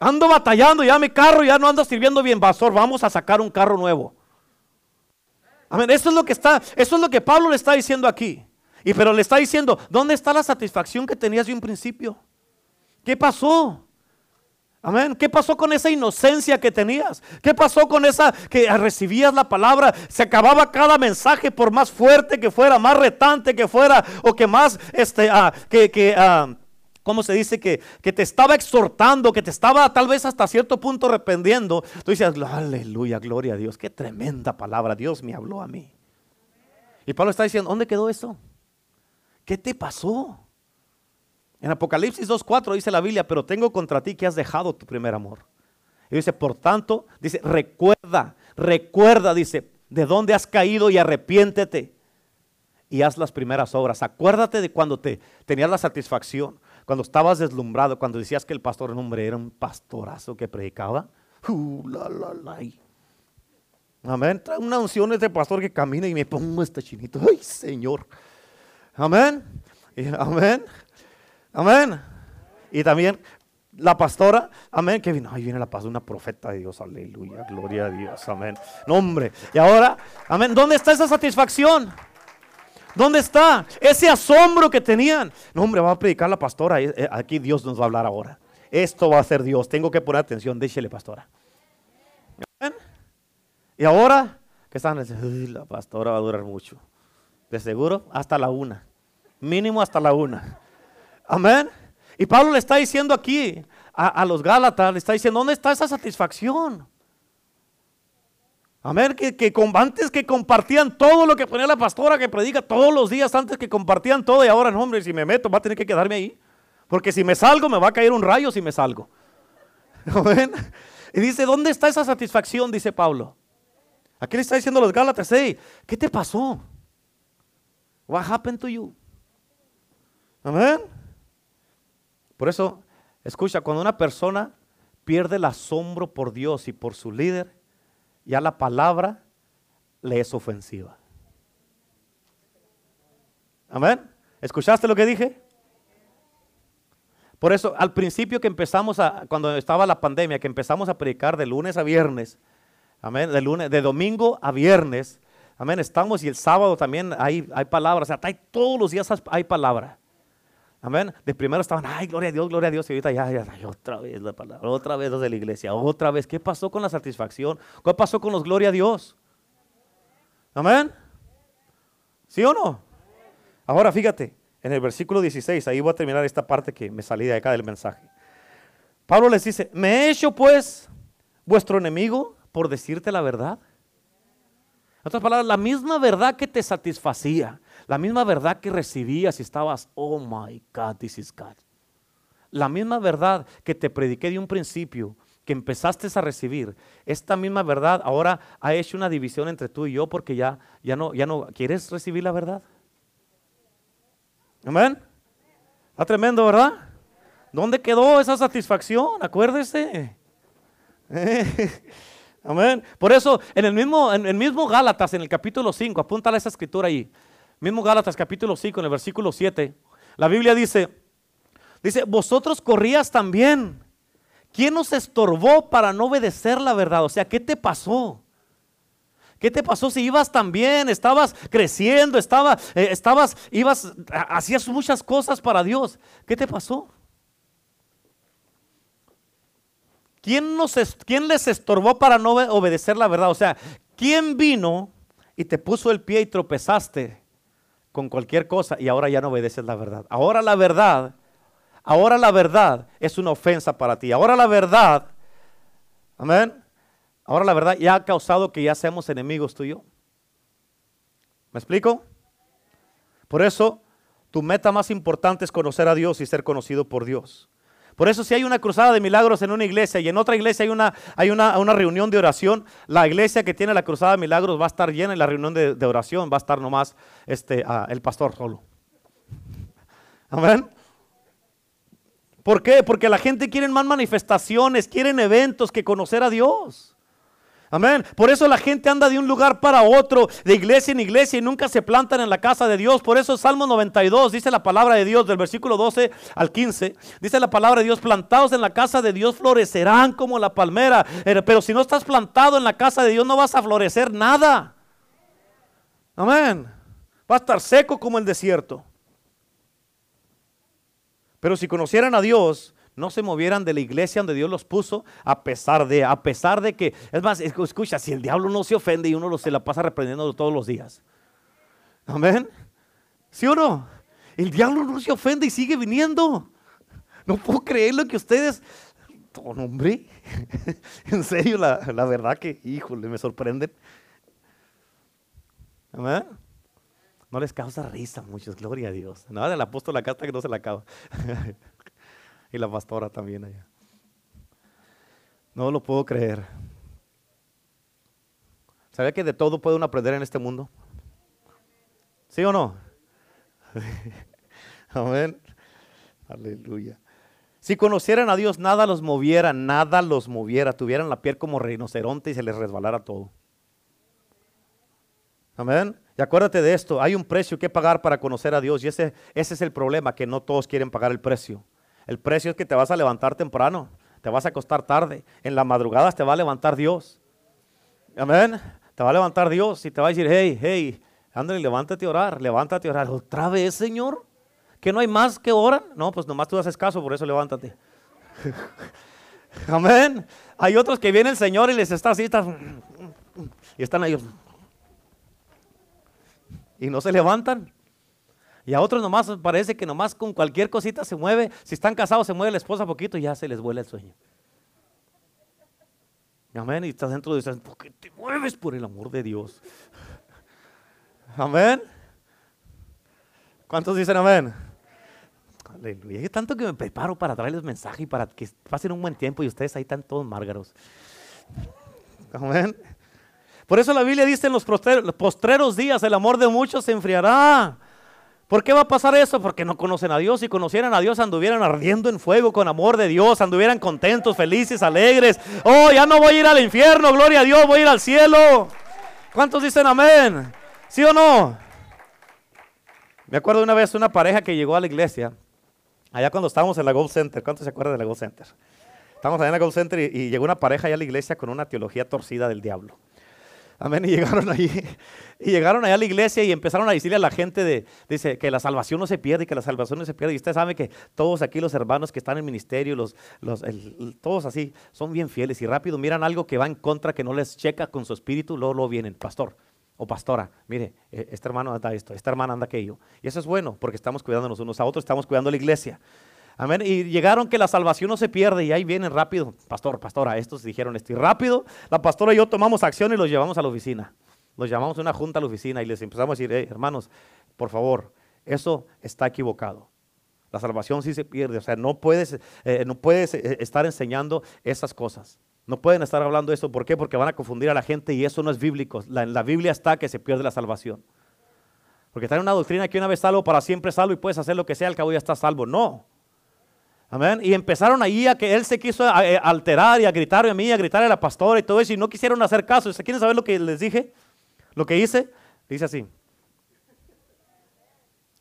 Ando batallando, ya mi carro ya no anda sirviendo bien, pastor, vamos a sacar un carro nuevo. Amén, eso es lo que está, eso es lo que Pablo le está diciendo aquí. Y pero le está diciendo, ¿dónde está la satisfacción que tenías de un principio? ¿Qué pasó? Amén. ¿Qué pasó con esa inocencia que tenías? ¿Qué pasó con esa que recibías la palabra? Se acababa cada mensaje por más fuerte que fuera, más retante que fuera, o que más, este, ah, que, que ah, ¿cómo se dice? Que, que, te estaba exhortando, que te estaba tal vez hasta cierto punto arrependiendo. Tú dices, aleluya, gloria a Dios, qué tremenda palabra, Dios me habló a mí. Y Pablo está diciendo, ¿dónde quedó eso? ¿Qué te pasó? En Apocalipsis 2.4 dice la Biblia, pero tengo contra ti que has dejado tu primer amor. Y dice, por tanto, dice, recuerda, recuerda, dice, de dónde has caído y arrepiéntete y haz las primeras obras. Acuérdate de cuando te tenías la satisfacción, cuando estabas deslumbrado, cuando decías que el pastor, hombre, era un pastorazo que predicaba. Uh, Amén. Trae una unción de pastor que camina y me pongo este chinito. Ay, Señor. Amén. amén. Amén. Y también la pastora, amén, que vino, ahí viene la pastora, una profeta de Dios, aleluya, gloria a Dios, amén. No, hombre, y ahora, amén, ¿dónde está esa satisfacción? ¿Dónde está ese asombro que tenían? No, hombre, va a predicar la pastora, eh, eh, aquí Dios nos va a hablar ahora. Esto va a ser Dios, tengo que poner atención, déjele pastora. Amén. Y ahora, ¿qué están diciendo? La pastora va a durar mucho. De seguro, hasta la una. Mínimo hasta la una. Amén. Y Pablo le está diciendo aquí a, los Gálatas, le está diciendo, ¿dónde está esa satisfacción? Amén, que, que antes que compartían todo lo que ponía la pastora que predica todos los días, antes que compartían todo y ahora, no, hombre, si me meto va a tener que quedarme ahí. Porque si me salgo me va a caer un rayo si me salgo. Amén. Y dice, ¿dónde está esa satisfacción? Dice Pablo. Aquí le está diciendo a los Gálatas, hey, ¿qué te pasó? What happened to you? Amén. Por eso, escucha, cuando una persona pierde el asombro por Dios y por su líder, ya la palabra le es ofensiva. Amén. ¿Escuchaste lo que dije? Por eso, al principio que empezamos a, cuando estaba la pandemia, que empezamos a predicar de lunes a viernes, amén, de lunes, de domingo a viernes, amén, estamos y el sábado también hay, hay palabras, o sea, hay, todos los días hay palabra. Amén. De primero estaban, ay, gloria a Dios, gloria a Dios. Y ahorita ya, ya, otra vez la palabra, otra vez los de la iglesia, otra vez. ¿Qué pasó con la satisfacción? ¿Qué pasó con los gloria a Dios? Amén. ¿Sí o no? Ahora fíjate, en el versículo 16, ahí voy a terminar esta parte que me salí de acá del mensaje. Pablo les dice, ¿me he hecho pues vuestro enemigo por decirte la verdad? En otras palabras, la misma verdad que te satisfacía, la misma verdad que recibías y estabas, oh my God, this is God. La misma verdad que te prediqué de un principio, que empezaste a recibir, esta misma verdad ahora ha hecho una división entre tú y yo porque ya, ya, no, ya no quieres recibir la verdad. Amén. Está tremendo, ¿verdad? ¿Dónde quedó esa satisfacción? Acuérdese. Amén. Por eso, en el mismo, en el mismo Gálatas, en el capítulo 5, apúntale esa escritura ahí. Mismo Gálatas capítulo 5, en el versículo 7, la Biblia dice, dice, vosotros corrías también. ¿Quién nos estorbó para no obedecer la verdad? O sea, ¿qué te pasó? ¿Qué te pasó si ibas tan bien? Estabas creciendo, estaba, eh, estabas, ibas, hacías muchas cosas para Dios. ¿Qué te pasó? ¿Quién, nos, ¿Quién les estorbó para no obedecer la verdad? O sea, ¿quién vino y te puso el pie y tropezaste con cualquier cosa y ahora ya no obedeces la verdad. Ahora la verdad, ahora la verdad es una ofensa para ti. Ahora la verdad, amén. Ahora la verdad ya ha causado que ya seamos enemigos tú y yo. ¿Me explico? Por eso, tu meta más importante es conocer a Dios y ser conocido por Dios. Por eso si hay una cruzada de milagros en una iglesia y en otra iglesia hay una, hay una, reunión de oración, la iglesia que tiene la cruzada de milagros va a estar llena y la reunión de, oración va a estar nomás este, el pastor solo. Amén. ¿Por qué? Porque la gente quiere más manifestaciones, quieren eventos que conocer a Dios. Amén. Por eso la gente anda de un lugar para otro, de iglesia en iglesia y nunca se plantan en la casa de Dios. Por eso Salmo 92 dice la palabra de Dios del versículo 12 al 15. Dice la palabra de Dios, plantados en la casa de Dios florecerán como la palmera. Eh, pero si no estás plantado en la casa de Dios no vas a florecer nada. Amén. Va a estar seco como el desierto. Pero si conocieran a Dios, no se movieran de la iglesia donde Dios los puso, a pesar de, a pesar de que, es más, escucha, si el diablo no se ofende y uno se la pasa reprendiendo todos los días. Amén. ¿Sí o no? El diablo no se ofende y sigue viniendo. No puedo creer lo que ustedes, oh, hombre, en serio, la, la verdad que, híjole, me sorprenden. Amén. No les causa risa muchos, gloria a Dios. Nada del apóstol la casta que no se la acaba. y la pastora también allá. No lo puedo creer. ¿Sabía que de todo puede uno aprender en este mundo? ¿Sí o no? Amén. Aleluya. Si conocieran a Dios, nada los moviera, nada los moviera. Tuvieran la piel como rinoceronte y se les resbalara todo. Amén. Y acuérdate de esto, hay un precio que pagar para conocer a Dios y ese, ese es el problema, que no todos quieren pagar el precio. El precio es que te vas a levantar temprano, te vas a acostar tarde, en la madrugada te va a levantar Dios. Amén. Te va a levantar Dios y te va a decir, hey, hey, ándale, levántate a orar, levántate a orar. ¿Otra vez, Señor? ¿Que no hay más que orar? No, pues nomás tú haces caso, por eso levántate. Amén. Hay otros que viene el Señor y les está así, y están ahí. Y no se levantan. Y a otros nomás parece que nomás con cualquier cosita se mueve. Si están casados se mueve la esposa poquito y ya se les vuela el sueño. Amén. Y estás dentro de dices, ¿por qué te mueves por el amor de Dios? Amén. ¿Cuántos dicen amén? Aleluya. Es tanto que me preparo para traerles mensaje y para que pasen un buen tiempo y ustedes ahí están todos márgaros. Amén. Por eso la Biblia dice en los postreros días el amor de muchos se enfriará. ¿Por qué va a pasar eso? Porque no conocen a Dios. Si conocieran a Dios, anduvieran ardiendo en fuego con amor de Dios, anduvieran contentos, felices, alegres. Oh, ya no voy a ir al infierno, gloria a Dios, voy a ir al cielo. ¿Cuántos dicen amén? ¿Sí o no? Me acuerdo una vez una pareja que llegó a la iglesia, allá cuando estábamos en la Gold Center. ¿Cuántos se acuerdan de la Gold Center? Estábamos allá en la Gold Center y, y llegó una pareja allá a la iglesia con una teología torcida del diablo. Amén. Y llegaron ahí, y llegaron allá a la iglesia y empezaron a decirle a la gente de, dice, que la salvación no se pierde que la salvación no se pierde. Y usted sabe que todos aquí los hermanos que están en ministerio, los, los, todos así, son bien fieles y rápido miran algo que va en contra, que no les checa con su espíritu, luego, luego vienen, pastor o pastora, mire, e, este hermano anda esto, esta hermana anda aquello. Y eso es bueno porque estamos cuidándonos unos a otros, estamos cuidando la iglesia. Amén. Y llegaron que la salvación no se pierde y ahí vienen rápido. Pastor, pastora, estos dijeron esto. Y rápido, la pastora y yo tomamos acción y los llevamos a la oficina. Los llamamos a una junta a la oficina y les empezamos a decir, hermanos, por favor, eso está equivocado. La salvación sí se pierde. O sea, no puedes, eh, no puedes eh, estar enseñando esas cosas. No pueden estar hablando eso. ¿Por qué? Porque van a confundir a la gente y eso no es bíblico. La, en la Biblia está que se pierde la salvación. Porque está en una doctrina que una vez salvo, para siempre salvo y puedes hacer lo que sea, al cabo ya estás salvo. No. Amén. Y empezaron ahí a que él se quiso eh, alterar y a gritar a mí, a gritar a la pastora y todo eso, y no quisieron hacer caso. ¿Quieren saber lo que les dije? Lo que hice. Dice así.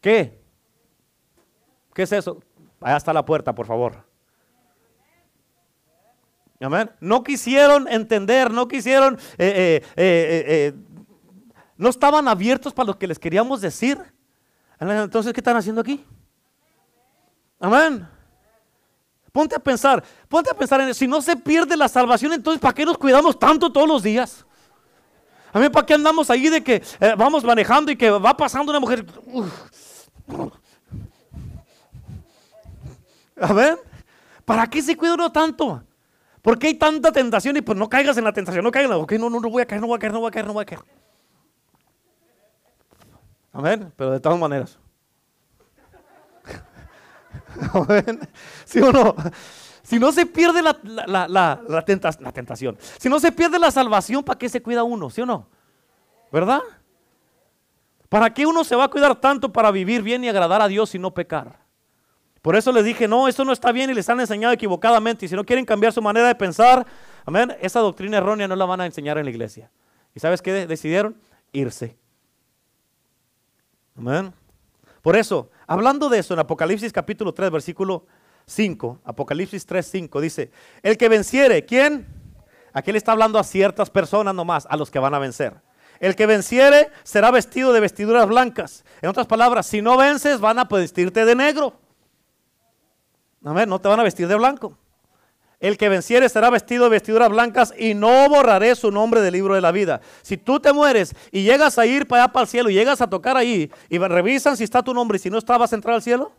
¿Qué? ¿Qué es eso? Allá está la puerta, por favor. Amén. No quisieron entender, no quisieron, eh, eh, no estaban abiertos para lo que les queríamos decir. Entonces, ¿qué están haciendo aquí? Amén. Ponte a pensar, ponte a pensar en eso. Si no se pierde la salvación, entonces ¿para qué nos cuidamos tanto todos los días? A mí, ¿para qué andamos ahí de que eh, vamos manejando y que va pasando una mujer? A ver, ¿para qué se cuida uno tanto? ¿Por qué hay tanta tentación? Y pues no caigas en la tentación, no caigas. Ok, no, no, no voy a caer, no voy a caer, no voy a caer, no voy a caer. Amén, pero de todas maneras. ¿Sí o no? Si no se pierde la, la, tentación, si no se pierde la salvación, ¿para qué se cuida uno? ¿Sí o no? ¿Verdad? ¿Para qué uno se va a cuidar tanto para vivir bien y agradar a Dios y no pecar? Por eso les dije, no, esto no está bien y les han enseñado equivocadamente. Y si no quieren cambiar su manera de pensar, Amén. Esa doctrina errónea no la van a enseñar en la iglesia. ¿Y sabes qué decidieron? Irse. Amén. Por eso, hablando de eso en Apocalipsis capítulo 3, versículo 5, Apocalipsis 3, 5, dice, el que venciere, ¿quién? Aquí le está hablando a ciertas personas nomás, a los que van a vencer. El que venciere será vestido de vestiduras blancas. En otras palabras, si no vences, van a vestirte de negro. Amén, no te van a vestir de blanco. El que venciere será vestido de vestiduras blancas y no borraré su nombre del libro de la vida. Si tú te mueres y llegas a ir para allá para el cielo y llegas a tocar ahí y revisan si está tu nombre y si no está vas a entrar al cielo,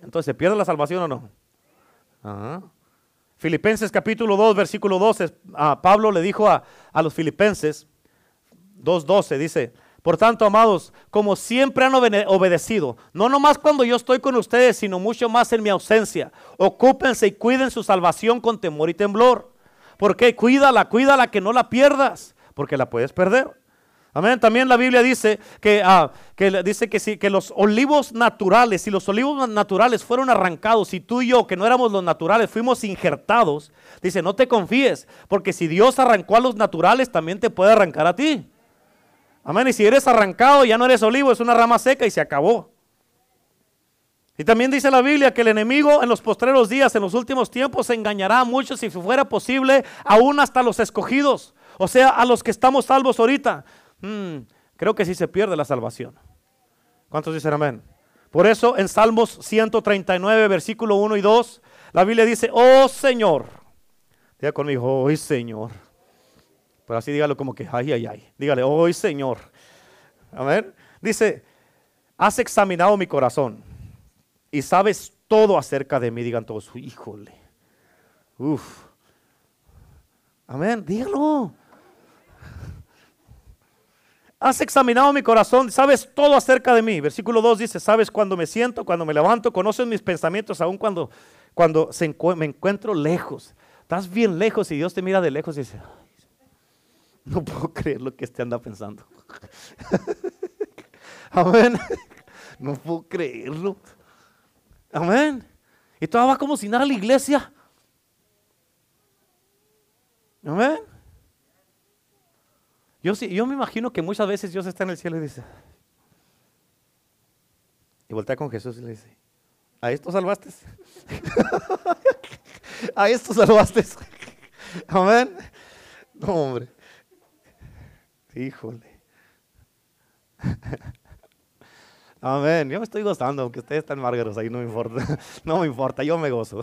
entonces se pierde la salvación o no. Filipenses capítulo 2, versículo 12, a Pablo le dijo a, a los filipenses, 2.12, dice, por tanto, amados, como siempre han obedecido, no nomás cuando yo estoy con ustedes, sino mucho más en mi ausencia, ocúpense y cuiden su salvación con temor y temblor. Porque cuídala, cuídala que no la pierdas, porque la puedes perder. Amén. También la Biblia dice que, ah, que dice que, sí, que los olivos naturales, si los olivos naturales fueron arrancados, y tú y yo, que no éramos los naturales, fuimos injertados, dice, no te confíes, porque si Dios arrancó a los naturales, también te puede arrancar a ti. Amén. Y si eres arrancado, ya no eres olivo, es una rama seca y se acabó. Y también dice la Biblia que el enemigo en los postreros días, en los últimos tiempos, se engañará a muchos, si fuera posible, aún hasta los escogidos. O sea, a los que estamos salvos ahorita. Hmm, creo que sí se pierde la salvación. ¿Cuántos dicen amén? Por eso en Salmos 139, versículo 1 y 2, la Biblia dice, oh Señor. Diga conmigo, oh Señor. Pero así dígalo como que, ay, ay, ay. Dígale, hoy Señor. A ver, dice, has examinado mi corazón y sabes todo acerca de mí. Digan todos, híjole. Uf. Amén, dígalo. Has examinado mi corazón, sabes todo acerca de mí. Versículo 2 dice, sabes cuando me siento, cuando me levanto, conoces mis pensamientos, aun cuando, cuando me encuentro lejos. Estás bien lejos y Dios te mira de lejos y dice, no puedo creer lo que este anda pensando. Amén. No puedo creerlo. Amén. Y todavía va como si nada a la iglesia. Amén. Yo, sí, yo me imagino que muchas veces Dios está en el cielo y dice, y voltea con Jesús y le dice, ¿a esto salvaste? ¿A esto salvaste? Amén. No, hombre. Híjole. Amén. Yo me estoy gozando, aunque ustedes están margaros ahí, no me importa. No me importa, yo me gozo.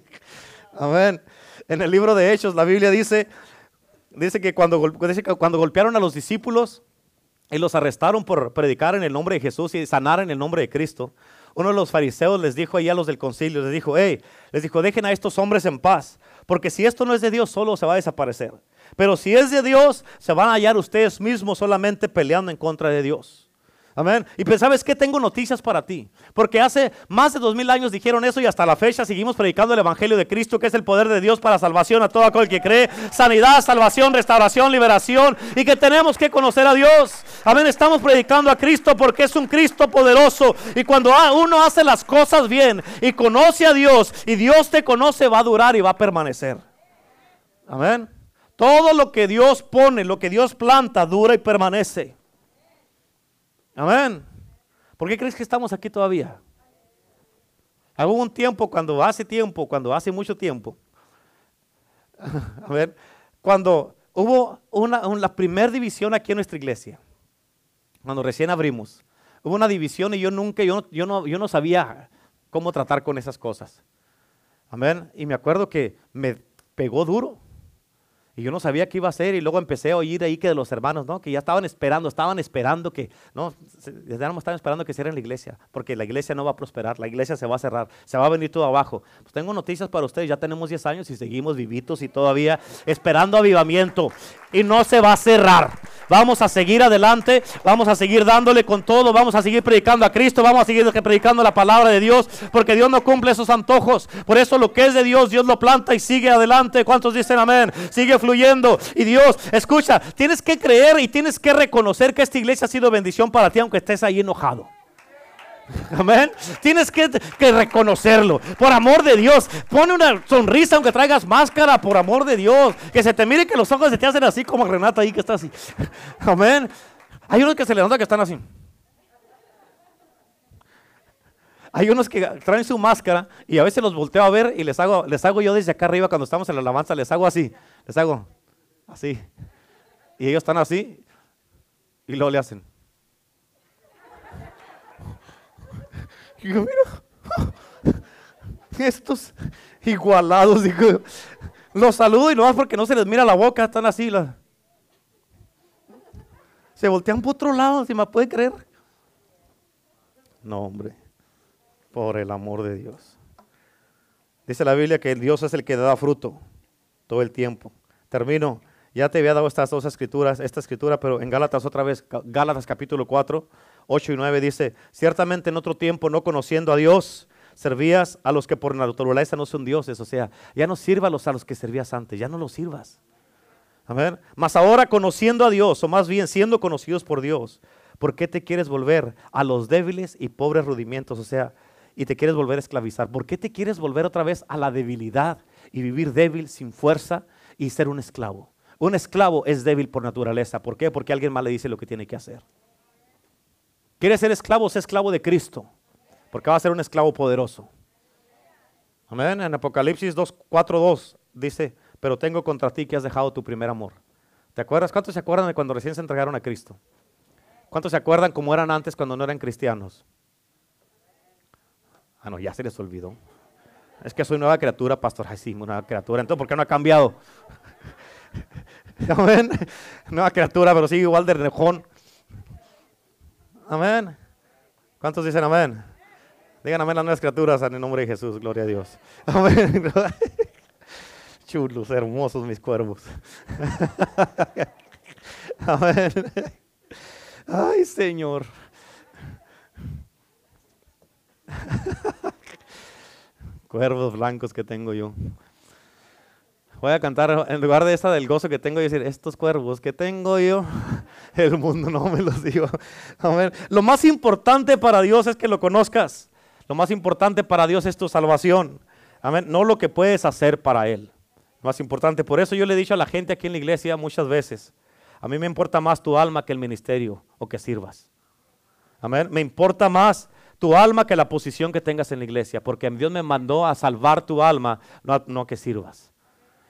Amén. En el libro de Hechos, la Biblia dice, dice, que cuando, dice que cuando golpearon a los discípulos y los arrestaron por predicar en el nombre de Jesús y sanar en el nombre de Cristo, uno de los fariseos les dijo ahí a los del concilio, les dijo, hey, les dijo, dejen a estos hombres en paz, porque si esto no es de Dios, solo se va a desaparecer. Pero si es de Dios, se van a hallar ustedes mismos solamente peleando en contra de Dios. Amén. Y pues, ¿sabes qué? Tengo noticias para ti. Porque hace más de dos mil años dijeron eso y hasta la fecha seguimos predicando el Evangelio de Cristo, que es el poder de Dios para salvación a todo aquel que cree. Sanidad, salvación, restauración, liberación. Y que tenemos que conocer a Dios. Amén. Estamos predicando a Cristo porque es un Cristo poderoso. Y cuando uno hace las cosas bien y conoce a Dios y Dios te conoce, va a durar y va a permanecer. Amén. Todo lo que Dios pone, lo que Dios planta, dura y permanece. Amén. ¿Por qué crees que estamos aquí todavía? Hubo un tiempo, cuando hace tiempo, cuando hace mucho tiempo, a ver, cuando hubo una, la primera división aquí en nuestra iglesia, cuando recién abrimos, hubo una división y yo nunca, yo no, yo no sabía cómo tratar con esas cosas. Amén. Y me acuerdo que me pegó duro. Y yo no sabía qué iba a hacer y luego empecé a oír ahí que de los hermanos, ¿no? Que ya estaban esperando, estaban esperando que, no, estaban esperando que cierren la iglesia, porque la iglesia no va a prosperar, la iglesia se va a cerrar, se va a venir todo abajo. Pues tengo noticias para ustedes, ya tenemos 10 años y seguimos vivitos y todavía esperando avivamiento y no se va a cerrar. Vamos a seguir adelante, vamos a seguir dándole con todo, vamos a seguir predicando a Cristo, vamos a seguir predicando la palabra de Dios, porque Dios no cumple esos antojos. Por eso lo que es de Dios, Dios lo planta y sigue adelante. ¿Cuántos dicen amén? Sigue Y Dios, escucha, tienes que creer y tienes que reconocer que esta iglesia ha sido bendición para ti, aunque estés ahí enojado. Amén. Tienes que, que, reconocerlo. Por amor de Dios. Pone una sonrisa aunque traigas máscara. Por amor de Dios. Que se te mire que los ojos se te hacen así como Renata ahí que está así. Amén. Hay unos que se le nota que están así. Hay unos que traen su máscara y a veces los volteo a ver y les hago, les hago yo desde acá arriba cuando estamos en la alabanza, les hago así. Les hago así. Y ellos están así y luego le hacen. Y yo, mira, estos igualados, digo, los saludo y no más porque no se les mira la boca, están así. se voltean por otro lado, si me puede creer. No, hombre, por el amor de Dios. Dice la Biblia que Dios es el que da fruto todo el tiempo. Termino. Ya te había dado estas dos escrituras, esta escritura, pero en Gálatas otra vez, Gálatas capítulo 4, 8 y 9 dice, ciertamente en otro tiempo no conociendo a Dios, servías a los que por naturaleza no son dioses, o sea, ya no sirvas a los que servías antes, ya no los sirvas. Amén. Mas ahora conociendo a Dios, o más bien siendo conocidos por Dios, ¿por qué te quieres volver a los débiles y pobres rudimientos? O sea, y te quieres volver a esclavizar. ¿Por qué te quieres volver otra vez a la debilidad y vivir débil, sin fuerza y ser un esclavo? Un esclavo es débil por naturaleza. ¿Por qué? Porque alguien más le dice lo que tiene que hacer. ¿Quieres ser esclavo? Sé esclavo de Cristo, porque va a ser un esclavo poderoso. Amén. En Apocalipsis 2, 4, 2 dice, pero tengo contra ti que has dejado tu primer amor. ¿Te acuerdas? ¿Cuántos se acuerdan de cuando recién se entregaron a Cristo? ¿Cuántos se acuerdan cómo eran antes cuando no eran cristianos? Ah, no, ya se les olvidó. Es que soy nueva criatura, pastor. Ay, sí, nueva criatura. Entonces, ¿por qué no ha cambiado? Amén. Nueva criatura, pero sigue igual de renejón. Amén. ¿Cuántos dicen amén? Digan amén las nuevas criaturas en el nombre de Jesús, gloria a Dios. Amén. Chulos, hermosos mis cuervos. Amén. Ay, Señor. Cuervos blancos que tengo yo. Voy a cantar en lugar de esta del gozo que tengo y decir, estos cuervos que tengo yo, el mundo no me los dio. Amén. Lo más importante para Dios es que lo conozcas. Lo más importante para Dios es tu salvación. Amén. No lo que puedes hacer para Él. Más importante. Por eso yo le he dicho a la gente aquí en la iglesia muchas veces, a mí me importa más tu alma que el ministerio o que sirvas. Amén. Me importa más tu alma que la posición que tengas en la iglesia, porque Dios me mandó a salvar tu alma, no, no que sirvas.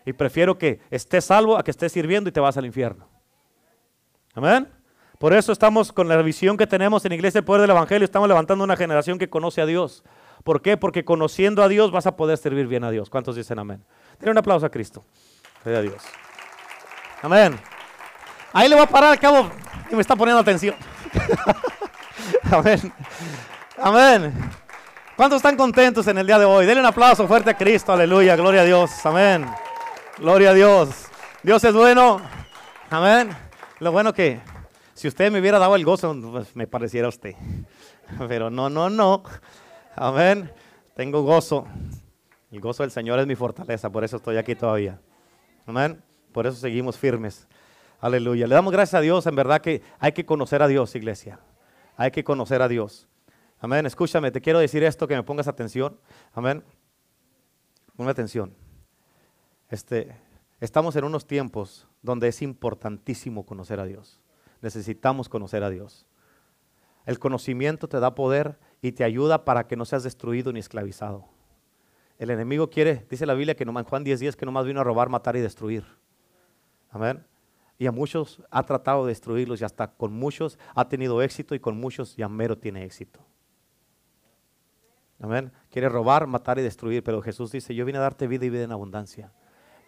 Y prefiero que estés salvo a que estés sirviendo y te vas al infierno. Amén. Por eso estamos con la visión que tenemos en Iglesia del Poder del Evangelio, estamos levantando una generación que conoce a Dios. ¿Por qué? Porque conociendo a Dios vas a poder servir bien a Dios. ¿Cuántos dicen amén? Denle un aplauso a Cristo. Gloria a Dios. Amén. Ahí le voy a parar cabo y me está poniendo atención. amén. Amén. ¿Cuántos están contentos en el día de hoy? Denle un aplauso fuerte a Cristo. Aleluya. Gloria a Dios. Amén. Gloria a Dios. Dios es bueno. Amén. Lo bueno que si usted me hubiera dado el gozo, pues me pareciera usted. Pero no, no, no. Amén. Tengo gozo. El gozo del Señor es mi fortaleza, por eso estoy aquí todavía. Amén. Por eso seguimos firmes. Aleluya. Le damos gracias a Dios. En verdad que hay que conocer a Dios, iglesia. Hay que conocer a Dios. Amén. Escúchame, te quiero decir esto, que me pongas atención. Amén. Ponme atención. Este, estamos en unos tiempos donde es importantísimo conocer a Dios. Necesitamos conocer a Dios. El conocimiento te da poder y te ayuda para que no seas destruido ni esclavizado. El enemigo quiere, dice la Biblia que en Juan 10 días que nomás vino a robar, matar y destruir. Amén. Y a muchos ha tratado de destruirlos y hasta con muchos ha tenido éxito y con muchos ya mero tiene éxito. Amén. Quiere robar, matar y destruir, pero Jesús dice, yo vine a darte vida y vida en abundancia.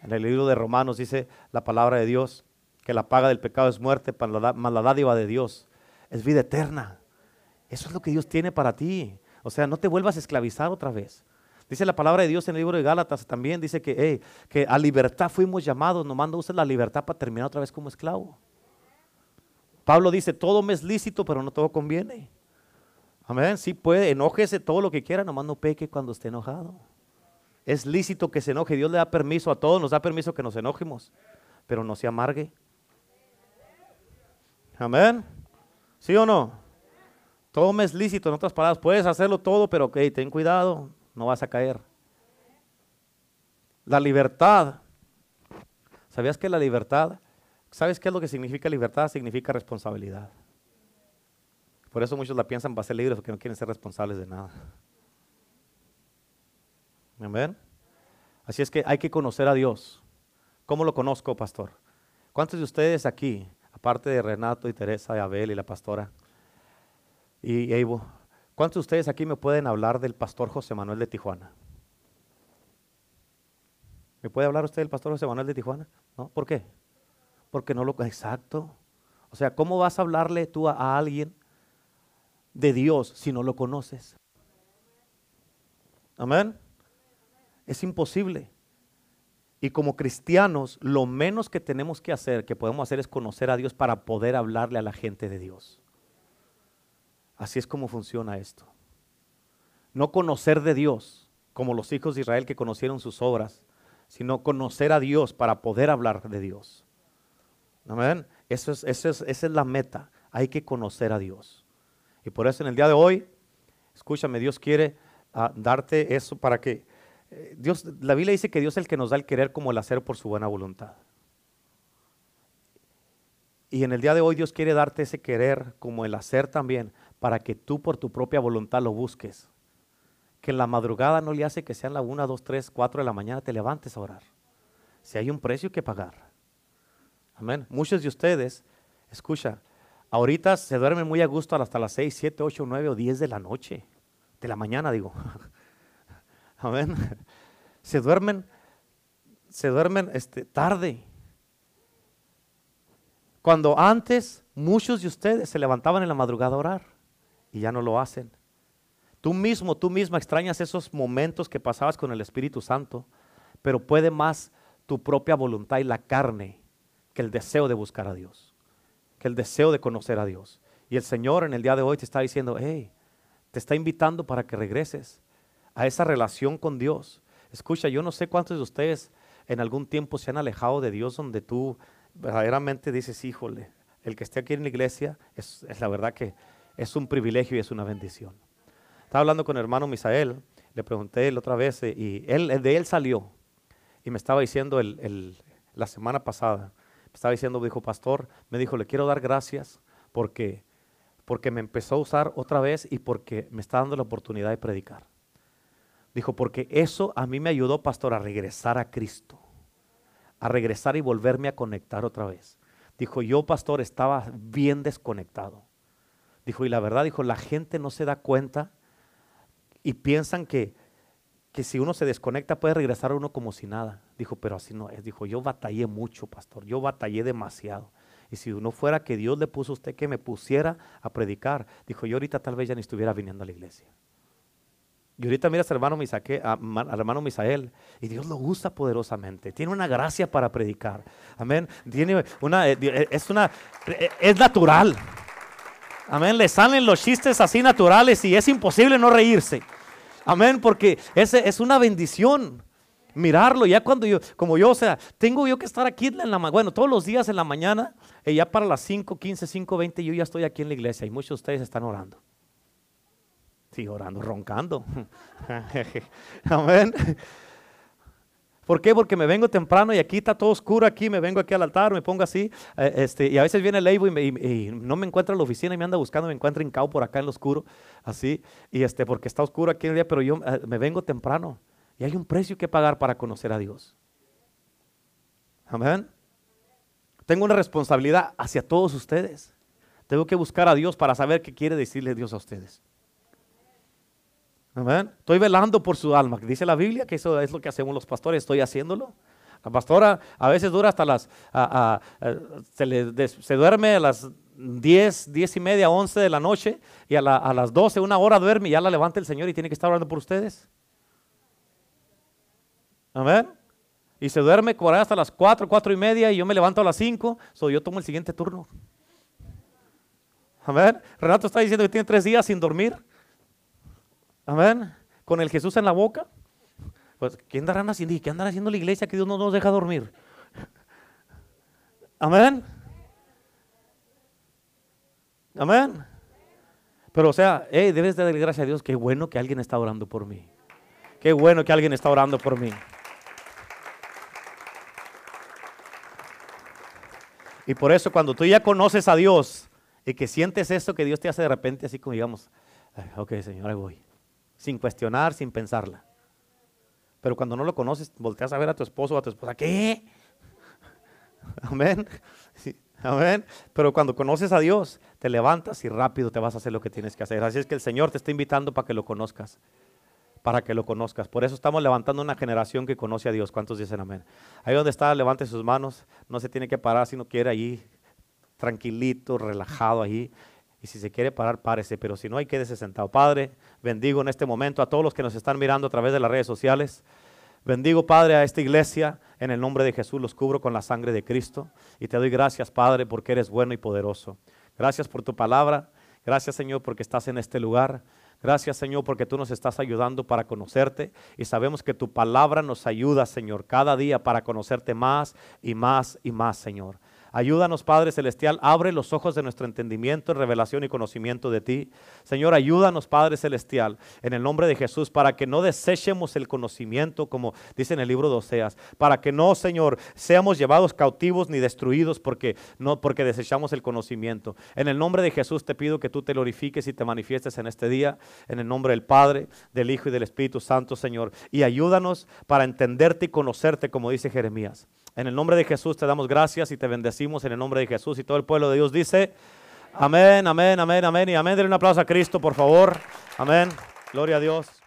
En el libro de Romanos dice la palabra de Dios que la paga del pecado es muerte, mas la dádiva de Dios es vida eterna. Eso es lo que Dios tiene para ti. O sea, no te vuelvas a esclavizar otra vez. Dice la palabra de Dios en el libro de Gálatas también, dice que, que a libertad fuimos llamados, no manda usted la libertad para terminar otra vez como esclavo. Pablo dice, todo me es lícito, pero no todo conviene. Amén, sí puede, enójese todo lo que quiera, nomás no peque cuando esté enojado. Es lícito que se enoje. Dios le da permiso a todos, nos da permiso que nos enojemos, pero no se amargue. Amén. ¿Sí o no? Todo me es lícito, en otras palabras, puedes hacerlo todo, pero ok, ten cuidado, no vas a caer. La libertad. ¿Sabías que la libertad, sabes qué es lo que significa libertad? Significa responsabilidad. Por eso muchos la piensan para ser libres porque no quieren ser responsables de nada. Amén. Así es que hay que conocer a Dios. ¿Cómo lo conozco, pastor? ¿Cuántos de ustedes aquí, aparte de Renato y Teresa y Abel y la pastora y Evo, cuántos de ustedes aquí me pueden hablar del pastor José Manuel de Tijuana? ¿Me puede hablar usted del pastor José Manuel de Tijuana? ¿No? ¿Por qué? Porque no lo... Exacto. O sea, ¿cómo vas a hablarle tú a alguien de Dios si no lo conoces? Amén. Es imposible. Y como cristianos, lo menos que tenemos que hacer, que podemos hacer es conocer a Dios para poder hablarle a la gente de Dios. Así es como funciona esto. No conocer de Dios, como los hijos de Israel que conocieron sus obras, sino conocer a Dios para poder hablar de Dios. Amén. Eso es, esa es la meta. Hay que conocer a Dios. Y por eso en el día de hoy, escúchame, Dios quiere ah, darte eso para que eh, Dios, la Biblia dice que Dios es el que nos da el querer como el hacer por su buena voluntad. Y en el día de hoy Dios quiere darte ese querer como el hacer también, para que tú por tu propia voluntad lo busques. Que en la madrugada no le hace que sean la 1, 2, 3, 4 de la mañana te levantes a orar. Si hay un precio que pagar. Amén. Muchos de ustedes, escucha, ahorita se duermen muy a gusto hasta las 6, 7, 8, 9 o 10 de la noche. De la mañana, digo. Amén. Se duermen, se duermen este, tarde. Cuando antes muchos de ustedes se levantaban en la madrugada a orar y ya no lo hacen. Tú mismo, tú misma extrañas esos momentos que pasabas con el Espíritu Santo, pero puede más tu propia voluntad y la carne que el deseo de buscar a Dios, que el deseo de conocer a Dios. Y el Señor en el día de hoy te está diciendo, hey, te está invitando para que regreses a esa relación con Dios. Escucha, yo no sé cuántos de ustedes en algún tiempo se han alejado de Dios donde tú verdaderamente dices, híjole, el que esté aquí en la iglesia es, la verdad que es un privilegio y es una bendición. Estaba hablando con el hermano Misael, le pregunté la otra vez eh, y él, de él salió y me estaba diciendo la semana pasada, estaba diciendo, dijo, pastor, me dijo, le quiero dar gracias porque, porque me empezó a usar otra vez y porque me está dando la oportunidad de predicar. Dijo, porque eso a mí me ayudó, pastor, a regresar a Cristo, a regresar y volverme a conectar otra vez. Dijo, yo, pastor, estaba bien desconectado. Dijo, y la verdad, dijo, la gente no se da cuenta y piensan que, que si uno se desconecta puede regresar a uno como si nada. Dijo, pero así no es. Dijo, yo batallé mucho, pastor, yo batallé demasiado. Y si uno fuera que Dios le puso a usted que me pusiera a predicar, dijo, yo ahorita tal vez ya ni estuviera viniendo a la iglesia. Y ahorita miras al hermano, al hermano Misael y Dios lo usa poderosamente. Tiene una gracia para predicar. Amén. Tiene una, eh, eh, es una, eh, es natural. Amén. Le salen los chistes así naturales y es imposible no reírse. Amén. Porque ese es una bendición mirarlo. Ya cuando yo, como yo, o sea, tengo yo que estar aquí en la bueno, todos los días en la mañana, y ya para las 5, 15, 5, 20, yo ya estoy aquí en la iglesia y muchos de ustedes están orando. Sí, orando, roncando. Amén. ¿Por qué? Porque me vengo temprano y aquí está todo oscuro, aquí me vengo aquí al altar, me pongo así, eh, este, y a veces viene el Leibo y, no me encuentra en la oficina y me anda buscando, me encuentra cao por acá en lo oscuro, así, y este, porque está oscuro aquí en el día, pero yo eh, me vengo temprano y hay un precio que pagar para conocer a Dios. Amén. Tengo una responsabilidad hacia todos ustedes. Tengo que buscar a Dios para saber qué quiere decirle Dios a ustedes. Estoy velando por su alma. Dice la Biblia que eso es lo que hacemos los pastores. Estoy haciéndolo. La pastora a veces dura hasta las... se, duerme a las 10, 10 y media, 11 de la noche y a, las 12, una hora duerme y ya la levanta el Señor y tiene que estar orando por ustedes. Amén. Y se duerme hasta las 4, 4 y media y yo me levanto a las 5. So yo tomo el siguiente turno. Amén. Renato está diciendo que tiene tres días sin dormir. Amén. Con el Jesús en la boca. Pues, ¿qué andarán haciendo? qué andará haciendo la iglesia que Dios no nos deja dormir? Amén. Amén. Pero o sea, debes de dar gracias a Dios. Qué bueno que alguien está orando por mí. Qué bueno que alguien está orando por mí. Y por eso cuando tú ya conoces a Dios y que sientes esto que Dios te hace de repente así como digamos, ok Señor, ahí voy. Sin cuestionar, sin pensarla. Pero cuando no lo conoces, volteas a ver a tu esposo o a tu esposa, ¿qué? Amén. Amén. Pero cuando conoces a Dios, te levantas y rápido te vas a hacer lo que tienes que hacer. Así es que el Señor te está invitando para que lo conozcas. Para que lo conozcas. Por eso estamos levantando una generación que conoce a Dios. ¿Cuántos dicen amén? Ahí donde está, levante sus manos. No se tiene que parar si no quiere allí. Tranquilito, relajado ahí. Y si se quiere parar, párese. Pero si no, hay quédese sentado. Padre, bendigo en este momento a todos los que nos están mirando a través de las redes sociales. Bendigo, Padre, a esta iglesia. En el nombre de Jesús los cubro con la sangre de Cristo. Y te doy gracias, Padre, porque eres bueno y poderoso. Gracias por tu palabra. Gracias, Señor, porque estás en este lugar. Gracias, Señor, porque tú nos estás ayudando para conocerte. Y sabemos que tu palabra nos ayuda, Señor, cada día para conocerte más y más y más, Señor. Ayúdanos, Padre Celestial, abre los ojos de nuestro entendimiento, revelación y conocimiento de ti. Señor, ayúdanos, Padre Celestial, en el nombre de Jesús, para que no desechemos el conocimiento, como dice en el libro de Oseas, para que no, Señor, seamos llevados cautivos ni destruidos porque no porque desechamos el conocimiento. En el nombre de Jesús te pido que tú te glorifiques y te manifiestes en este día, en el nombre del Padre, del Hijo y del Espíritu Santo, Señor, y ayúdanos para entenderte y conocerte, como dice Jeremías. En el nombre de Jesús te damos gracias y te bendecimos en el nombre de Jesús. Y todo el pueblo de Dios dice, amén, amén, amén, amén. Y amén. Denle un aplauso a Cristo, por favor. Amén. Gloria a Dios.